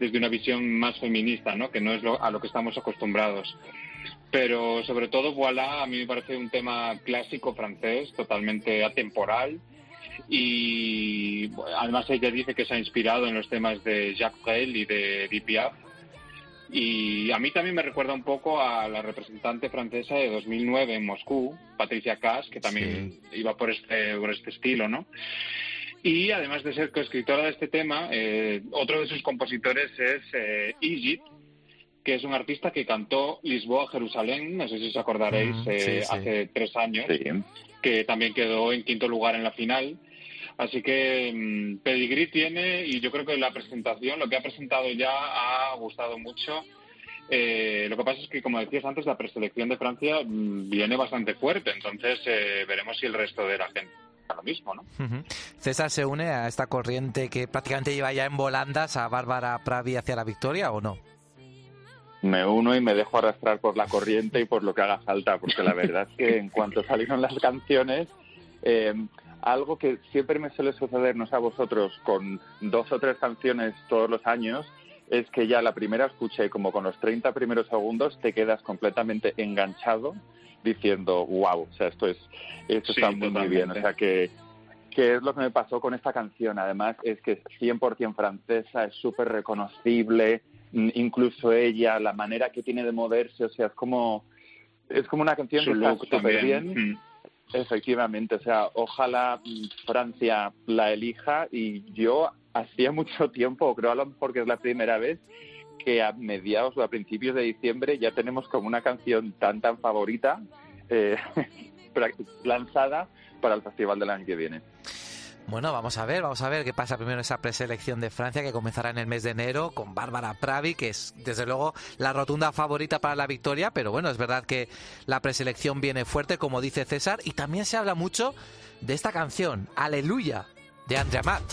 desde una visión más feminista, ¿no? Que no es lo- a lo que estamos acostumbrados. Pero sobre todo, Voilà, a mí me parece un tema clásico francés, totalmente atemporal. Y bueno, además ella dice que se ha inspirado en los temas de Jacques Brel y de Piaf. Y a mí también me recuerda un poco a la representante francesa de 2009 en Moscú, Patricia Kaas, que también iba por este, por este estilo, ¿no? Y además de ser coescritora de este tema, eh, otro de sus compositores es eh, Igit, que es un artista que cantó Lisboa-Jerusalén, no sé si os acordaréis, eh, sí, sí. hace tres años, que también quedó en quinto lugar en la final. Así que mm, Pedigree tiene, y yo creo que la presentación, lo que ha presentado ya ha gustado mucho. Eh, lo que pasa es que, como decías antes, la preselección de Francia mm, viene bastante fuerte, entonces eh, veremos si el resto de la gente lo mismo, ¿no? César se une a esta corriente que prácticamente lleva ya en volandas a Bárbara Pravi hacia la victoria o no? Me uno y me dejo arrastrar por la corriente y por lo que haga falta, porque la verdad es que en cuanto salieron las canciones, eh, algo que siempre me suele suceder, no sé a vosotros, con dos o tres canciones todos los años, es que ya la primera escuché como con los 30 primeros segundos te quedas completamente enganchado diciendo, wow, o sea, esto es esto Sí, está muy, muy bien, o sea que que es lo que me pasó con esta canción. Además, es que es 100% francesa, es súper reconocible, incluso ella, la manera que tiene de moverse, o sea, es como, es como una canción Su que está súper bien. Mm. Efectivamente, o sea, ojalá mm, Francia la elija y yo hacía *laughs* mucho tiempo, creo a lo mejor que es la primera vez, que a mediados o a principios de diciembre ya tenemos como una canción tan tan favorita eh, *laughs* lanzada para el festival del año que viene. Bueno, vamos a ver, vamos a ver qué pasa primero en esa preselección de Francia que comenzará en el mes de enero con Bárbara Pravi, que es desde luego la rotunda favorita para la victoria, pero bueno, es verdad que la preselección viene fuerte, como dice César, y también se habla mucho de esta canción, Aleluya, de Andrea Matt.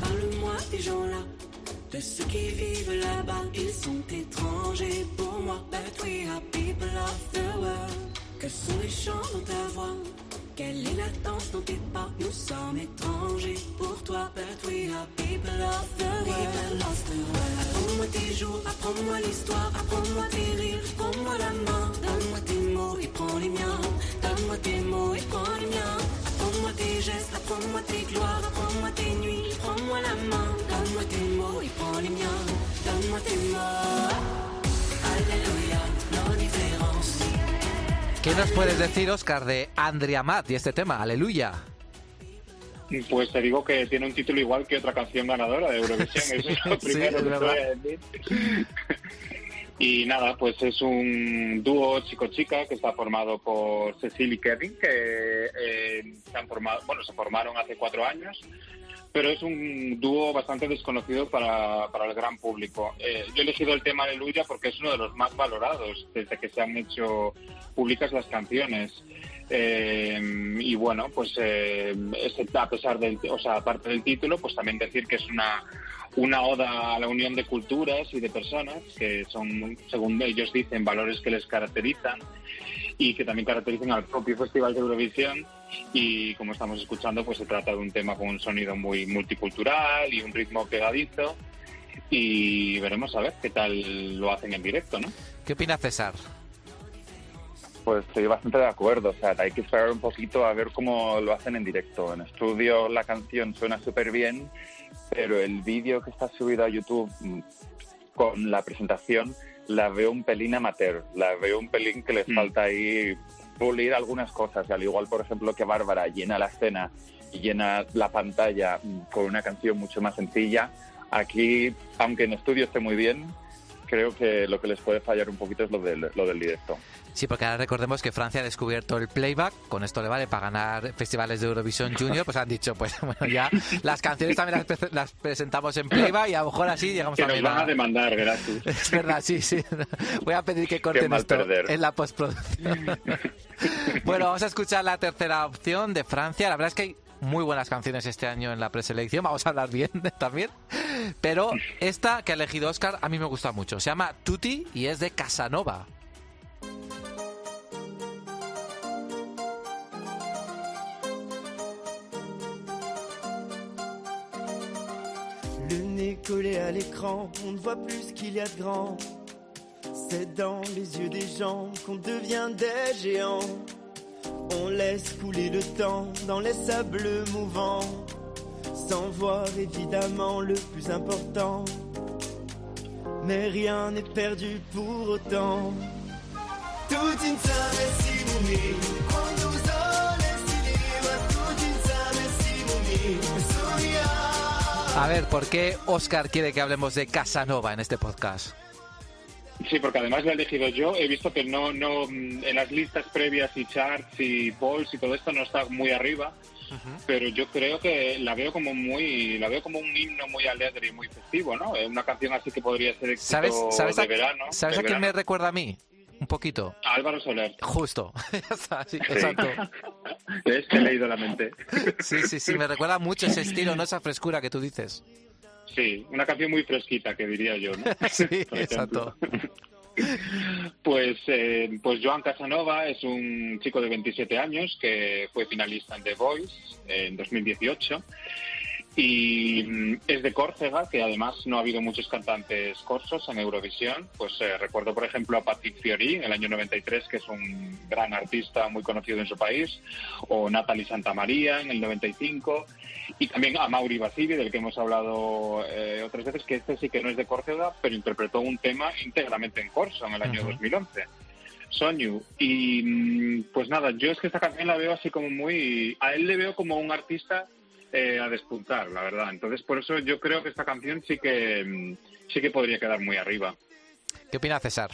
Parle-moi. Que sont les chants dans ta voix? Quelle est la danse dans tes pas? Nous sommes étrangers pour toi. But we are people of the world. Apprends-moi tes jours, apprends-moi l'histoire, apprends-moi tes rires, prends-moi la main. Donne-moi tes mots et prends les miens. Donne-moi tes mots et prends les miens. Apprends-moi tes gestes, apprends-moi tes gloires, apprends-moi tes nuits, prends-moi la main. Donne-moi tes mots et prends les miens. Donne-moi tes mots. ¿Qué nos puedes decir, Oscar, de Andrea Matt y este tema, Aleluya? Pues te digo que tiene un título igual que otra canción ganadora de Eurovisión. *laughs* Eso es lo Sí, primero es que voy a decir. *laughs* Y nada, pues es un dúo chico-chica que está formado por Cecil y Kevin, que eh, se han formado, bueno, se formaron hace cuatro años, pero es un dúo bastante desconocido para, para el gran público. Eh, yo he elegido el tema Aleluya porque es uno de los más valorados desde que se han hecho públicas las canciones. Eh, y bueno, pues eh, a pesar del, o sea, aparte del título, pues también decir que es una una oda a la unión de culturas y de personas que son, según ellos dicen, valores que les caracterizan y que también caracterizan al propio Festival de Eurovisión. Y como estamos escuchando, pues se trata de un tema con un sonido muy multicultural y un ritmo pegadizo. Y veremos a ver qué tal lo hacen en directo, ¿no? ¿Qué opina César? Pues estoy bastante de acuerdo, o sea, hay que esperar un poquito a ver cómo lo hacen en directo. En estudio la canción suena súper bien, pero el vídeo que está subido a YouTube mm, con la presentación la veo un pelín amateur, la veo un pelín que les falta ahí pulir algunas cosas, al igual, por ejemplo, que Bárbara llena la escena y llena la pantalla con una canción mucho más sencilla, aquí, aunque en estudio esté muy bien, creo que lo que les puede fallar un poquito es lo del, lo del directo. Sí, porque ahora recordemos que Francia ha descubierto el playback, con esto le vale para ganar festivales de Eurovisión Junior, pues han dicho, pues *laughs* bueno, ya las canciones también las, pre- las presentamos en playback y a lo mejor así llegamos Que nos también van a a... demandar, gracias. *laughs* Es verdad, sí, sí. Voy a pedir que corten esto perder. en la postproducción. *laughs* bueno, vamos a escuchar la tercera opción de Francia. La verdad es que hay muy buenas canciones este año en la preselección. Vamos a hablar bien también. Pero esta que ha elegido Oscar a mí me gusta mucho. Se llama Tutti y es de Casanova. Collé à l'écran, on ne voit plus ce qu'il y a de grand. C'est dans les yeux des gens qu'on devient des géants. On laisse couler le temps dans les sables mouvants, sans voir évidemment le plus important. Mais rien n'est perdu pour autant. Tutti insieme A ver, ¿por qué Oscar quiere que hablemos de Casanova en este podcast? Sí, porque además lo he elegido yo. He visto que no, no, en las listas previas y charts y polls y todo esto no está muy arriba, pero yo creo que la veo como muy, la veo como un himno muy alegre y muy festivo, ¿no? Eh, Una canción así que podría ser éxito ¿Sabes, sabes, de a, verano. ¿sabes de a quién me recuerda a mí? Un poquito. A Álvaro Soler. Justo. *laughs* Sí. exacto. *laughs* Es que he leído la mente. Sí, sí, sí, me recuerda mucho ese estilo, no esa frescura que tú dices. Sí, una canción muy fresquita, que diría yo, ¿no? *laughs* Sí, exacto. Pues, eh, pues Joan Casanova es un chico de 27 años que fue finalista en The Voice en 2018 y mm, es de Córcega, que además no ha habido muchos cantantes corsos en Eurovisión. Pues eh, recuerdo, por ejemplo, a Patrick Fiori en el año 93, que es un gran artista muy conocido en su país, o Natalie Santamaría en el 95, y también a Mauri Basili, del que hemos hablado eh, otras veces, que este sí que no es de Córcega, pero interpretó un tema íntegramente en corso en el año Ujú. 2011. Sonyu. Y mm, pues nada, yo es que esta canción la veo así como muy... A él le veo como un artista eh, a despuntar, la verdad. Entonces, por eso yo creo que esta canción sí que, mm, sí que podría quedar muy arriba. ¿Qué opina César?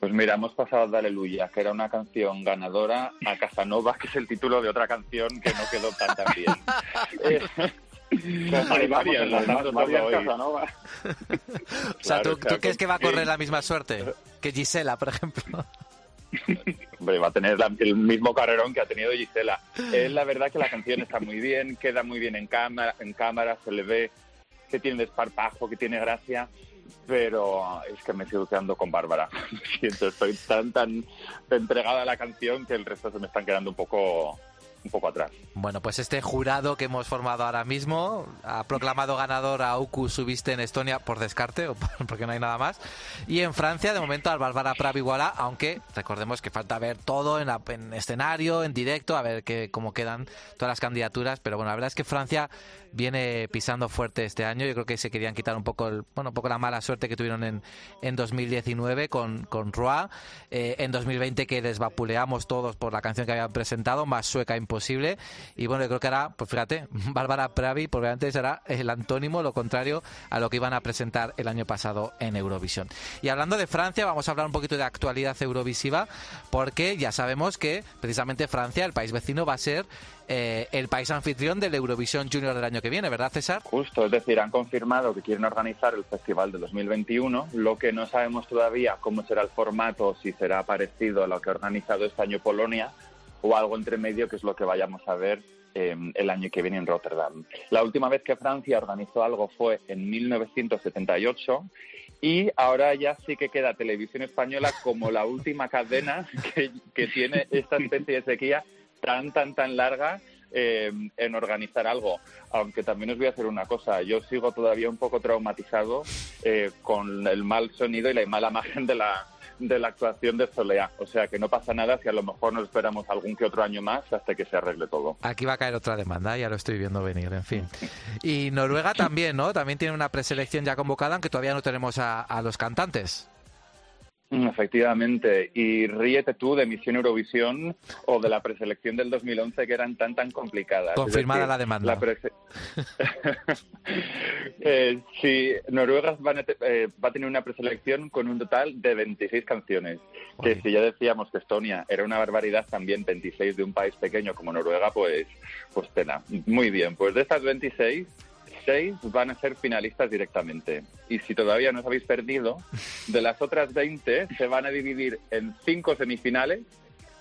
Pues mira, hemos pasado de Aleluya, que era una canción ganadora, a Casanova, que es el título de otra canción que no quedó tan tan bien. Eh, *laughs* Hay varias, enlazando además, varias. Casanova. O sea, Claro, ¿tú, o sea, tú crees que va a correr la misma suerte que Gisela, por ejemplo? *laughs* Hombre, va a tener el mismo carrerón que ha tenido Gisela. Es la verdad que la canción está muy bien, queda muy bien en cámara, en cámara se le ve que tiene desparpajo, que tiene gracia, pero es que me sigo quedando con Bárbara. *laughs* Siento, estoy tan, tan entregada a la canción que el resto se me están quedando un poco, un poco atrás. Bueno, pues este jurado que hemos formado ahora mismo ha proclamado ganador a Uku Subiste en Estonia por descarte, o por- porque no hay nada más. Y en Francia, de momento, al Bárbara Praviguala, aunque recordemos que falta ver todo en escenario, en directo, a ver que, cómo quedan todas las candidaturas. Pero bueno, la verdad es que Francia viene pisando fuerte este año. Yo creo que se querían quitar un poco, el, bueno, un poco la mala suerte que tuvieron en, en 2019 con, con Roy. Eh, en 2020 que les vapuleamos todos por la canción que habían presentado, más sueca imposible. Y bueno, yo creo que ahora, pues fíjate, *laughs* Bárbara Pravi probablemente será el antónimo, lo contrario a lo que iban a presentar el año pasado en Eurovisión. Y hablando de Francia, vamos a hablar un poquito de actualidad eurovisiva, porque ya sabemos que precisamente Francia, el país vecino, va a ser eh, el país anfitrión del Eurovisión Junior del año que viene, ¿verdad, César? Justo, es decir, han confirmado que quieren organizar el festival de 2021. Lo que no sabemos todavía cómo será el formato, si será parecido a lo que ha organizado este año Polonia o algo entre medio, que es lo que vayamos a ver eh, el año que viene en Rotterdam. La última vez que Francia organizó algo fue en 1978 y ahora ya sí que queda Televisión Española como la última cadena *laughs* que, que tiene esta especie de sequía tan, tan, tan larga eh, en organizar algo. Aunque también os voy a hacer una cosa, yo sigo todavía un poco traumatizado eh, con el mal sonido y la mala *laughs* imagen de la, de la actuación de Soleá. O sea que no pasa nada si a lo mejor nos esperamos algún que otro año más hasta que se arregle todo. Aquí va a caer otra demanda, ya lo estoy viendo venir, en fin. Y Noruega también, ¿no? También tiene una preselección ya convocada, aunque todavía no tenemos a, a los cantantes. Mm, Efectivamente, y ríete tú de Misión Eurovisión o de la preselección del 2011 que eran tan tan complicadas. Confirmada decir, la demanda. prese- *laughs* Eh, sí, Noruega van a eh, va a tener una preselección con un total de 26 canciones. Que si ya decíamos que Estonia era una barbaridad, también 26 de un país pequeño como Noruega, pues, pues pena. Muy bien, pues de estas 26, 6 van a ser finalistas directamente. Y si todavía no os habéis perdido, de las otras 20 se van a dividir en 5 semifinales.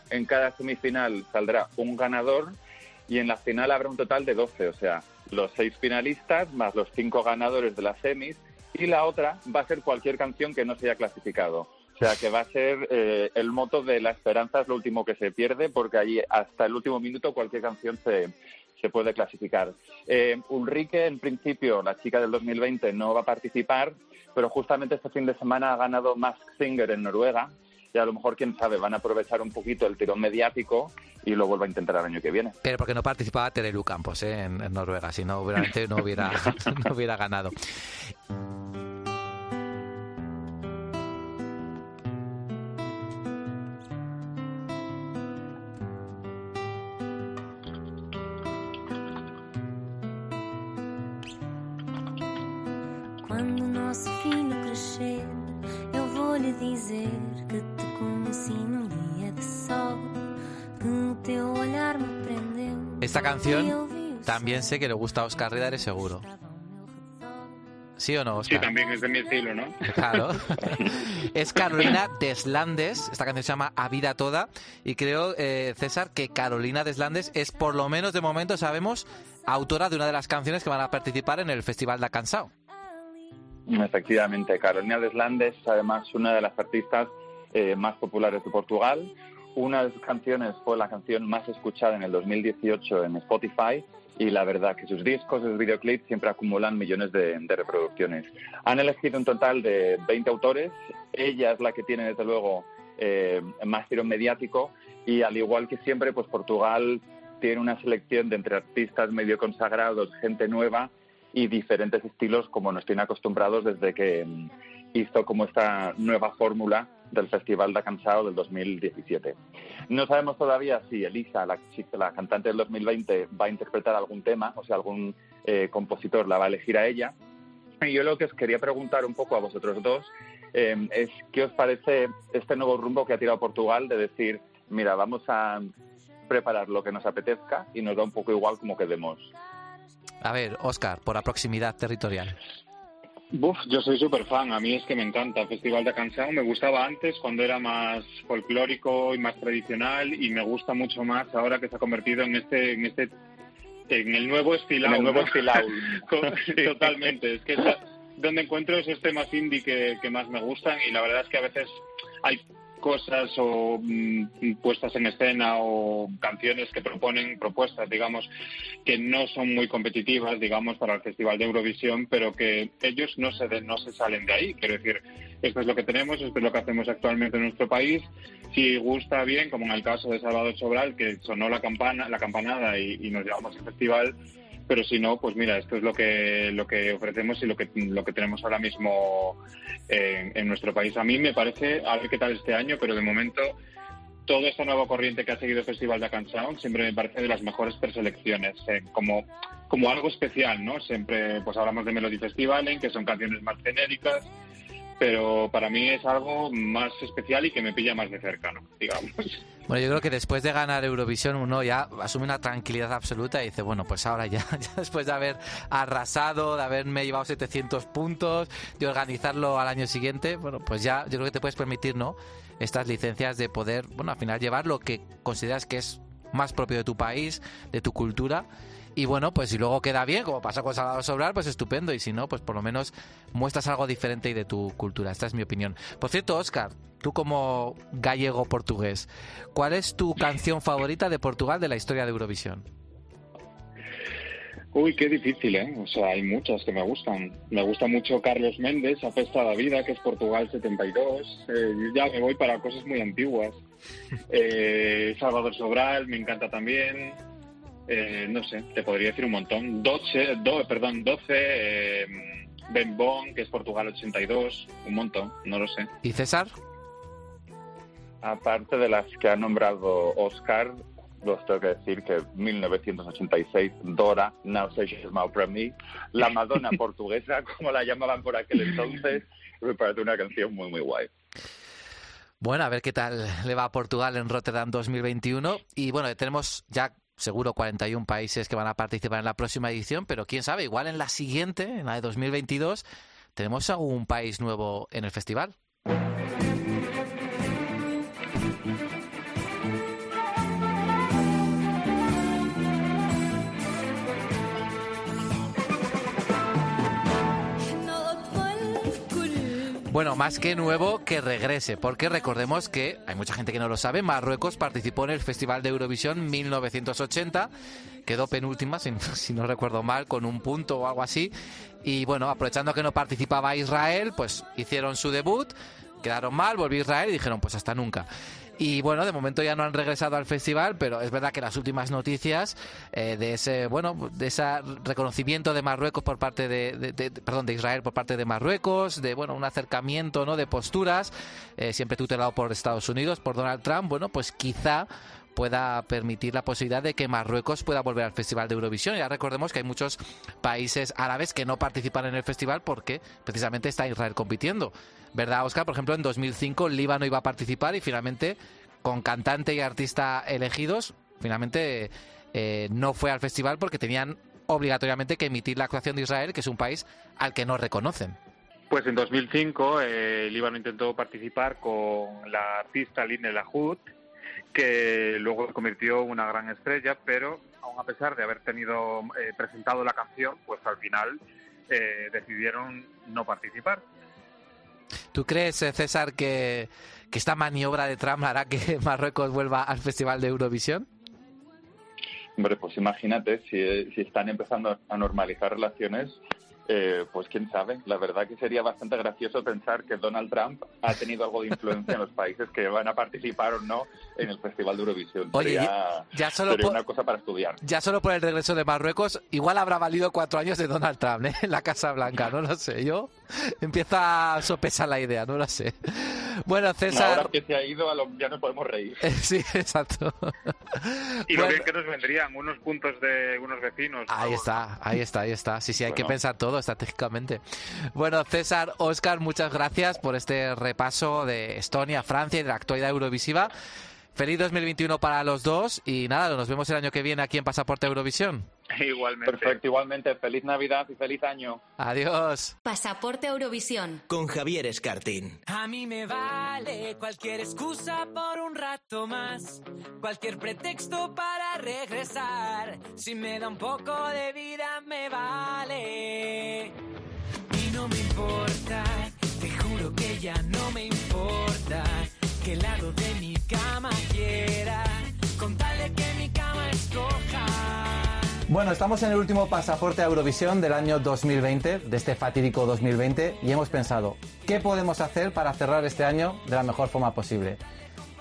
En cada semifinal saldrá un ganador y en la final habrá un total de 12, o sea, los 6 finalistas más los 5 ganadores de las semis y la otra va a ser cualquier canción que no se haya clasificado. O sea, que va a ser eh, el moto de la esperanza es lo último que se pierde porque allí hasta el último minuto cualquier canción se, se puede clasificar. Eh, Ulrike, en principio, la chica del 2020, no va a participar, pero justamente este fin de semana ha ganado Mask Singer en Noruega y a lo mejor, quién sabe, van a aprovechar un poquito el tirón mediático y lo vuelva a intentar el año que viene. Pero porque no participaba Terelu Campos ¿eh? en, en Noruega, si no, obviamente no hubiera, *laughs* no hubiera ganado. Canción también sé que le gusta a Oscar Ridares seguro. ¿Sí o no, Sí, Oscar? también es de mi estilo, ¿no? Claro. *laughs* es Carolina Deslandes. Esta canción se llama A Vida Toda. Y creo, eh, César, que Carolina Deslandes es, por lo menos de momento, sabemos, autora de una de las canciones que van a participar en el Festival de Cansao. Efectivamente, Carolina Deslandes es además una de las artistas eh, más populares de Portugal. Una de sus canciones fue la canción más escuchada en el 2018 en Spotify y la verdad que sus discos, sus videoclips siempre acumulan millones de, de reproducciones. Han elegido un total de 20 autores. Ella es la que tiene, desde luego, eh, más tirón mediático y al igual que siempre, pues Portugal tiene una selección de entre artistas medio consagrados, gente nueva y diferentes estilos como nos tiene acostumbrados desde que mm, hizo como esta nueva fórmula del Festival de Cansao del 2017. No sabemos todavía si Elisa, la, la cantante del 2020, va a interpretar algún tema, o sea, algún eh, compositor la va a elegir a ella. Y yo lo que os quería preguntar un poco a vosotros dos Eh, es, ¿Qué os parece este nuevo rumbo que ha tirado Portugal de decir, mira, vamos a preparar lo que nos apetezca y nos da un poco igual como quedemos? A ver, Oscar, por la proximidad territorial. Buf, yo soy súper fan, a mí es que me encanta. Festival de Canção me gustaba antes cuando era más folclórico y más tradicional y me gusta mucho más ahora que se ha convertido en este, en este, en el nuevo estilao. En el nuevo. *laughs* Con- *laughs* Totalmente, es que es donde encuentro esos temas indie que, que más me gustan y la verdad es que a veces hay cosas o mm, puestas en escena o canciones que proponen propuestas, digamos, que no son muy competitivas, digamos, para el Festival de Eurovisión, pero que ellos no se, de- no se salen de ahí. Quiero decir, esto es lo que tenemos, esto es lo que hacemos actualmente en nuestro país. Si gusta bien, como en el caso de Salvador Sobral, que sonó la campana, la campanada y, y nos llevamos al festival, pero si no, pues mira, esto es lo que lo que ofrecemos y lo que lo que tenemos ahora mismo en, en nuestro país. A mí me parece, a ver qué tal este año, pero de momento toda esta nueva corriente que ha seguido Festival de Canção siempre me parece de las mejores preselecciones, eh, como como algo especial, ¿no? Siempre pues hablamos de Melody Festivalen, que son canciones más genéricas, pero para mí es algo más especial y que me pilla más de cerca, ¿no? Digamos. Bueno, yo creo que después de ganar Eurovisión uno ya asume una tranquilidad absoluta y dice, bueno, pues ahora ya, *laughs* ya después de haber arrasado, de haberme llevado 700 puntos, de organizarlo al año siguiente, bueno, pues ya yo creo que te puedes permitir, ¿no? Estas licencias de poder, bueno, al final llevar lo que consideras que es más propio de tu país, de tu cultura. Y bueno, pues si luego queda bien, como pasa con Salvador Sobral, pues estupendo. Y si no, pues por lo menos muestras algo diferente y de tu cultura. Esta es mi opinión. Por cierto, Oscar, tú como gallego portugués, ¿cuál es tu canción favorita de Portugal de la historia de Eurovisión? Uy, qué difícil, ¿eh? O sea, hay muchas que me gustan. Me gusta mucho Carlos Méndez, Apesta la Vida, que es Portugal 72. Eh, ya me voy para cosas muy antiguas. *laughs* Eh, Salvador Sobral, me encanta también. Eh, no sé, te podría decir un montón. 12, do- perdón, 12. Eh, ben Bon, que es Portugal 82. Un montón, no lo sé. ¿Y César? Aparte de las que ha nombrado Oscar, os tengo que decir que 1986, Dora, Now Seixas Mal para mí, la Madonna *laughs* portuguesa, como la llamaban por aquel entonces, me parece una canción muy, muy guay. Bueno, a ver qué tal le va a Portugal en Rotterdam 2021. Y bueno, tenemos ya seguro 41 países que van a participar en la próxima edición, pero quién sabe, igual en la siguiente, en la de 2022, tenemos algún país nuevo en el festival. Bueno, más que nuevo, que regrese, porque recordemos que hay mucha gente que no lo sabe, Marruecos participó en el Festival de Eurovisión 1980, quedó penúltima, si, *laughs* si no recuerdo mal, con un punto o algo así, y bueno, aprovechando que no participaba Israel, pues hicieron su debut, quedaron mal, volvió Israel y dijeron, pues hasta nunca. Y bueno, de momento ya no han regresado al festival, pero es verdad que las últimas noticias eh, de ese, bueno, de ese reconocimiento de Marruecos por parte de, de- de- perdón, de Israel por parte de Marruecos, de bueno, un acercamiento, ¿no? De posturas, eh, siempre tutelado por Estados Unidos, por Donald Trump, bueno, pues quizá pueda permitir la posibilidad de que Marruecos pueda volver al Festival de Eurovisión. Ya recordemos que hay muchos países árabes que no participan en el festival porque precisamente está Israel compitiendo. ¿Verdad, Oscar? Por ejemplo, en 2005 Líbano iba a participar y finalmente, con cantante y artista elegidos, finalmente eh, no fue al festival porque tenían obligatoriamente que emitir la actuación de Israel, que es un país al que no reconocen. Pues en 2005 eh, Líbano intentó participar con la artista Line Lahoud, que luego se convirtió en una gran estrella, pero aun a pesar de haber tenido eh, presentado la canción, pues al final eh, decidieron no participar. ¿Tú crees, eh, César, que, que esta maniobra de Trump hará que *laughs* Marruecos vuelva al Festival de Eurovisión? Hombre, pues imagínate, si, si están empezando a normalizar relaciones, eh, pues quién sabe. La verdad que sería bastante gracioso pensar que Donald Trump ha tenido algo de influencia en los países que van a participar o no en el Festival de Eurovisión. Oye, sería ya- solo sería por- una cosa para estudiar. Ya solo por el regreso de Marruecos, igual habrá valido cuatro años de Donald Trump ¿eh? *laughs* en la Casa Blanca, no lo sé. Yo *laughs* empieza a sopesar la idea, no lo sé. Bueno, César... Ahora que se ha ido, a lo- ya no podemos reír. *laughs* Sí, exacto. Y lo Bueno. bien que nos vendrían unos puntos de unos vecinos. Ahí está, ahí está, ahí está. Sí, sí, hay que pensar todo estratégicamente. Bueno, César, Oscar, muchas gracias por este repaso de Estonia, Francia y de la actualidad eurovisiva. Feliz 2021 para los dos y nada, nos vemos el año que viene aquí en Pasaporte Eurovisión. *laughs* Igualmente. Perfecto, igualmente. Feliz Navidad y feliz año. Adiós. Pasaporte Eurovisión. Con Javier Escartín. A mí me vale cualquier excusa por un rato más, cualquier pretexto para regresar. Si me da un poco de vida me vale. Y no me importa, te juro que ya no me importa que el lado de mi cama quiera, con tal de que mi cama escoja. Bueno, estamos en el último pasaporte a Eurovisión del año 2020, de este fatídico 2020, y hemos pensado, ¿qué podemos hacer para cerrar este año de la mejor forma posible?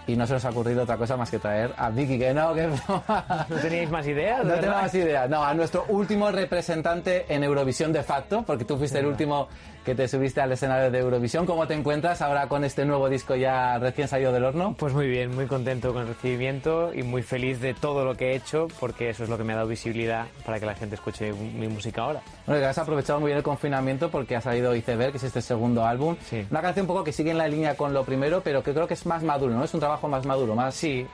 Y no se nos ha ocurrido otra cosa más que traer a Vicky, que no, que ¿No teníais más ideas? de No tengo más idea. No, a nuestro último representante en Eurovisión de facto, porque tú fuiste el último que te subiste al escenario de Eurovisión. ¿Cómo te encuentras ahora con este nuevo disco ya recién salido del horno? Pues muy bien, muy contento con el recibimiento y muy feliz de todo lo que he hecho porque eso es lo que me ha dado visibilidad para que la gente escuche mi música ahora. Bueno, que has aprovechado muy bien el confinamiento porque ha salido Iceberg, que es este segundo álbum. Una canción un poco que sigue en la línea con lo primero, pero que creo que es más maduro, ¿no? Es un trabajo más maduro, más... Sí,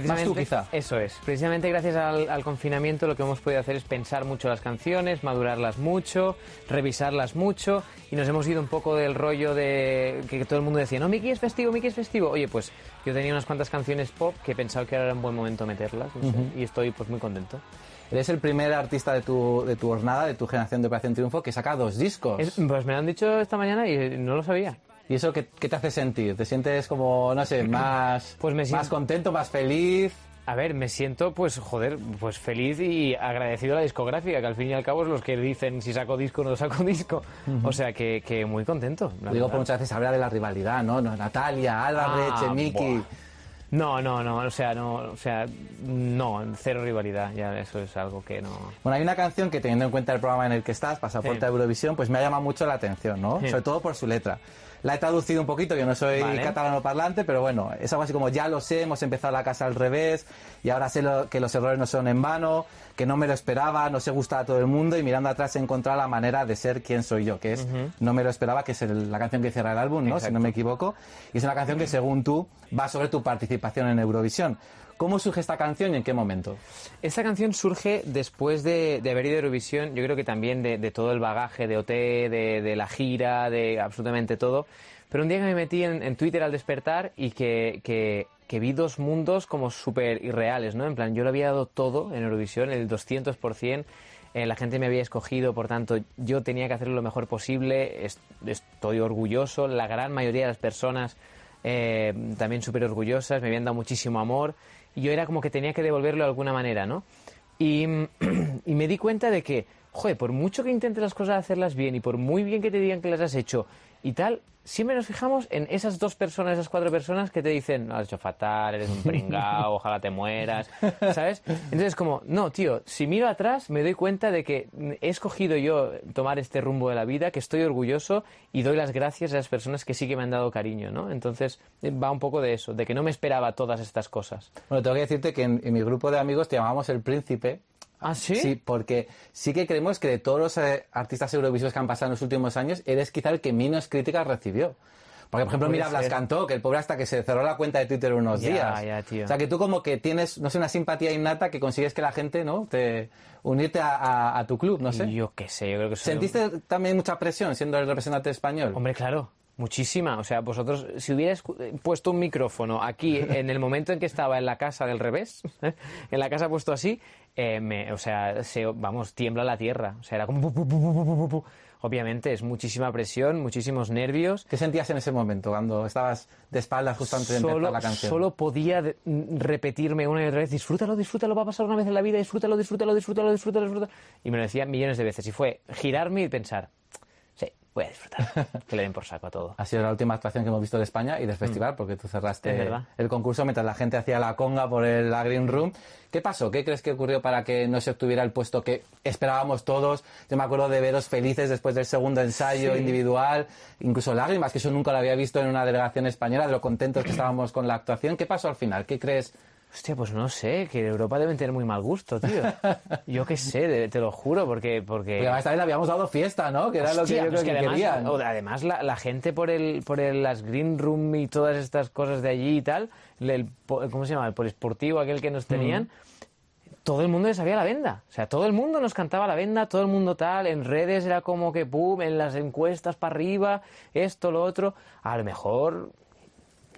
Precisamente, tú, quizá. Eso es. Precisamente gracias al, al confinamiento lo que hemos podido hacer es pensar mucho las canciones, madurarlas mucho, revisarlas mucho y nos hemos ido un poco del rollo de que todo el mundo decía, no, Miki es festivo, Miki es festivo. Oye, pues yo tenía unas cuantas canciones pop que he pensado que ahora era un buen momento meterlas no sé, Ujú. y estoy pues muy contento. Eres el primer artista de tu, de tu jornada, de tu generación de Operación Triunfo, que saca dos discos. Es- pues me lo han dicho esta mañana y no lo sabía. ¿Y eso qué, qué te hace sentir? ¿Te sientes como, no sé, *clears throat* más, Pues me más siento- contento, más feliz? A ver, me siento, pues, joder, pues feliz y agradecido a la discográfica, que al fin y al cabo es los que dicen si saco disco o no saco *laughs* disco. Ujú. O sea, que, que muy contento. Lo digo por muchas veces habla de la rivalidad, ¿no? no Natalia, Álvarez, Ah, Chemiki. No, no, no, o sea, no, o sea, no, cero rivalidad, ya eso es algo que no... Bueno, hay una canción que teniendo en cuenta el programa en el que estás, Pasaporte Sí. a Eurovisión, pues me ha llamado mucho la atención, ¿no? Sí. Sobre todo por su letra. La he traducido un poquito, yo no soy Vale. catalano parlante, pero bueno, es algo así como ya lo sé, hemos empezado la casa al revés y ahora sé lo- que los errores no son en vano, que no me lo esperaba, no se gusta a todo el mundo y mirando atrás he encontrado la manera de ser quien soy yo, que es. No me lo esperaba, que es el- la canción que cierra el álbum, ¿no? Si no me equivoco. Y es una canción que según tú va sobre tu participación en Eurovisión. ¿Cómo surge esta canción y en qué momento? Esta canción surge después de, de haber ido a Eurovisión, yo creo que también de, de todo el bagaje de OT, de, de la gira, de absolutamente todo. Pero un día que me metí en, en Twitter al despertar y que, que- que vi dos mundos como súper irreales, ¿no? En plan, yo lo había dado todo en Eurovisión, el 200%. eh, la gente me había escogido, por tanto, yo tenía que hacerlo lo mejor posible. es- estoy orgulloso. La gran mayoría de las personas eh, también súper orgullosas, me habían dado muchísimo amor. Yo era como que tenía que devolverlo de alguna manera, ¿no? Y, *clears throat* y me di cuenta de que, joder, por mucho que intentes las cosas hacerlas bien y por muy bien que te digan que las has hecho y tal, siempre nos fijamos en esas dos personas, esas cuatro personas que te dicen, "No, has hecho fatal, eres un pringao, *laughs* ojalá te mueras, ¿sabes? Entonces como, no, tío, si miro atrás me doy cuenta de que he escogido yo tomar este rumbo de la vida, que estoy orgulloso y doy las gracias a las personas que sí que me han dado cariño, ¿no? Entonces eh, va un poco de eso, de que no me esperaba todas estas cosas. Bueno, tengo que decirte que en, en mi grupo de amigos te llamamos el príncipe. ¿Ah, sí? Sí, porque sí que creemos que de todos los eh, artistas eurovisivos que han pasado en los últimos años, eres quizá el que menos críticas recibió. Porque, por ejemplo, mira, Blas cantó, que el pobre hasta que se cerró la cuenta de Twitter unos Ya, días. ya, tío. O sea, que tú como que tienes, no sé, una simpatía innata que consigues que la gente, ¿no? Te, unirte a, a- a tu club, no sé. Yo qué sé, yo creo que soy un- ¿Sentiste también mucha presión siendo el representante español? Hombre, claro, muchísima. O sea, vosotros, si hubierais eh, puesto un micrófono aquí *laughs* en el momento en que estaba en la casa del revés, *laughs* en la casa puesto así, eh, me- o sea, se- vamos, tiembla la tierra. O sea, era como... Obviamente, es muchísima presión, muchísimos nervios. ¿Qué sentías en ese momento cuando estabas de espaldas justo antes de empezar Solo, la canción? solo podía repetirme una y otra vez, disfrútalo, disfrútalo, va a pasar una vez en la vida, disfrútalo, disfrútalo, disfrútalo, disfrútalo, disfrútalo. Y me lo decía millones de veces. Y fue girarme y pensar, voy a disfrutar. *laughs* que le den por saco a todo. Ha sido la última actuación que hemos visto de España y del festival, porque tú cerraste el concurso mientras la gente hacía la conga por el, la Green Room. ¿Qué pasó? ¿Qué crees que ocurrió para que no se obtuviera el puesto que esperábamos todos? Yo me acuerdo de veros felices después del segundo ensayo Sí. individual, incluso lágrimas, que eso nunca lo había visto en una delegación española, de lo contentos que estábamos con la actuación. ¿Qué pasó al final? ¿Qué crees? Hostia, pues no sé, que en Europa deben tener muy mal gusto, tío. *laughs* Yo qué sé, te lo juro, porque... Porque, esta vez le habíamos dado fiesta, ¿no? Que era lo que Hostia, yo creo que, además, querían. o- además la, la gente por el por el, las green room y todas estas cosas de allí y tal, el, ¿cómo se llama? El polisportivo aquel que nos tenían, todo el mundo le sabía la venda. O sea, todo el mundo nos cantaba la venda, todo el mundo tal, en redes era como que pum, en las encuestas para arriba, esto, lo otro. A lo mejor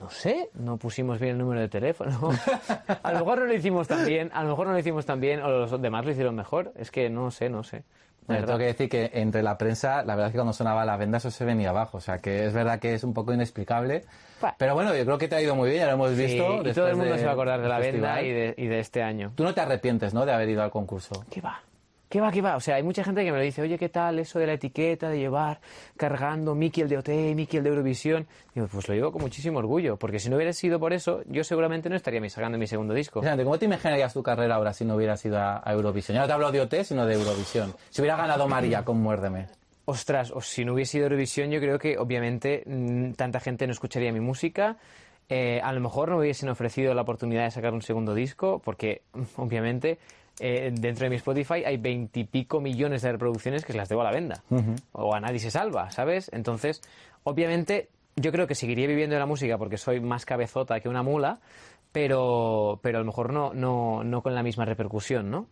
no sé, no pusimos bien el número de teléfono. *laughs* a lo mejor no lo hicimos tan bien, a lo mejor no lo hicimos tan bien, o los demás lo hicieron mejor. Es que no sé, no sé. Bueno, tengo que decir que entre la prensa, la verdad es que cuando sonaba la venda eso se venía abajo. O sea, que es verdad que es un poco inexplicable. Pero bueno, yo creo que te ha ido muy bien, ya lo hemos Sí, visto. y todo el mundo de- se va a acordar de la venda festival. y de, y de este año. Tú no te arrepientes, ¿no?, de haber ido al concurso. ¿Qué va? ¿Qué va, qué va? O sea, hay mucha gente que me lo dice, oye, ¿qué tal eso de la etiqueta, de llevar cargando Mickey el de OT, Mickey el de Eurovisión? Digo, pues lo digo con muchísimo orgullo, porque si no hubiera sido por eso, yo seguramente no estaría sacando mi segundo disco. ¿Cómo te imaginarías tu carrera ahora si no hubieras ido a, a Eurovisión? Ya no te hablo de OT, sino de Eurovisión. Si hubiera ganado María con Muérdeme. Ostras, o si no hubiese sido Eurovisión, yo creo que obviamente mm, tanta gente no escucharía mi música. Eh, a lo mejor no me hubiesen ofrecido la oportunidad de sacar un segundo disco, porque mm, obviamente eh, dentro de mi Spotify hay veintipico millones de reproducciones que las debo a la venda. o a nadie se salva, ¿sabes? Entonces, obviamente, yo creo que seguiría viviendo de la música porque soy más cabezota que una mula, pero, pero a lo mejor no, no, no con la misma repercusión, ¿no?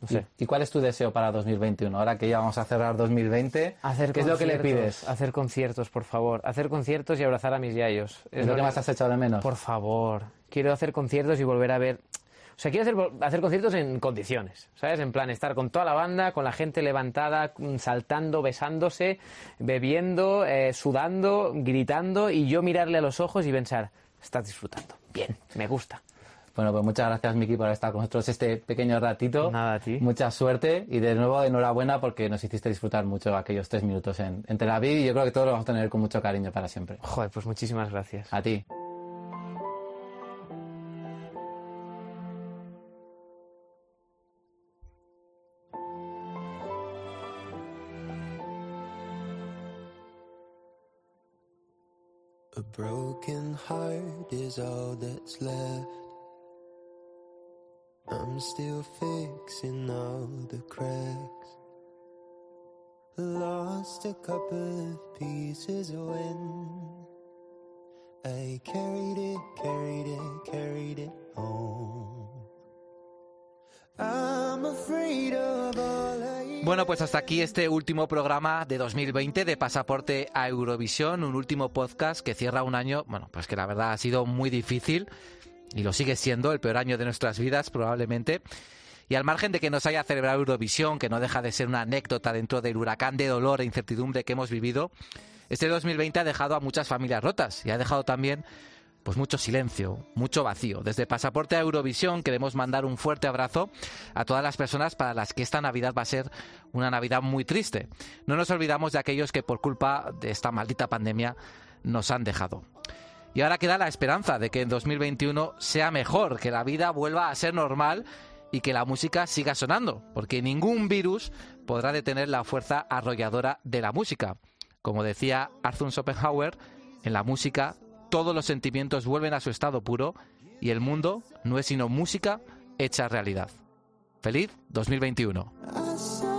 No sé. ¿Y, cuál es tu deseo para 2021? Ahora que ya vamos a cerrar 2020, Hacer ¿qué es lo que le pides? Hacer conciertos, por favor. Hacer conciertos y abrazar a mis yayos. ¿Es lo que más has echado de menos? Por favor. Quiero hacer conciertos y volver a ver... O sea, quiero hacer, hacer conciertos en condiciones, ¿sabes? En plan, estar con toda la banda, con la gente levantada, mm, saltando, besándose, bebiendo, eh, sudando, gritando, y yo mirarle a los ojos y pensar, estás disfrutando. Bien, me gusta. Bueno, pues muchas gracias, Miki, por estar con nosotros este pequeño ratito. Nada, a ti. Mucha suerte y de nuevo enhorabuena porque nos hiciste disfrutar mucho aquellos tres minutos en, en Tel Aviv y yo creo que todos lo vamos a tener con mucho cariño para siempre. Joder, pues muchísimas gracias. A ti. Heart is all that's left. I'm still fixing all the cracks. Lost a couple of pieces when I carried it, carried it, carried it home. Bueno, pues hasta aquí este último programa de 2020 de Pasaporte a Eurovisión, un último podcast que cierra un año, bueno, pues que la verdad ha sido muy difícil y lo sigue siendo, el peor año de nuestras vidas probablemente. Y al margen de que nos haya celebrado Eurovisión, que no deja de ser una anécdota dentro del huracán de dolor e incertidumbre que hemos vivido, este 2020 ha dejado a muchas familias rotas y ha dejado también pues mucho silencio, mucho vacío. Desde Pasaporte a Eurovisión queremos mandar un fuerte abrazo a todas las personas para las que esta Navidad va a ser una Navidad muy triste. No nos olvidamos de aquellos que por culpa de esta maldita pandemia nos han dejado. Y ahora queda la esperanza de que en 2021 sea mejor, que la vida vuelva a ser normal y que la música siga sonando, porque ningún virus podrá detener la fuerza arrolladora de la música. Como decía Arthur Schopenhauer, en la música todos los sentimientos vuelven a su estado puro y el mundo no es sino música hecha realidad. Feliz 2021.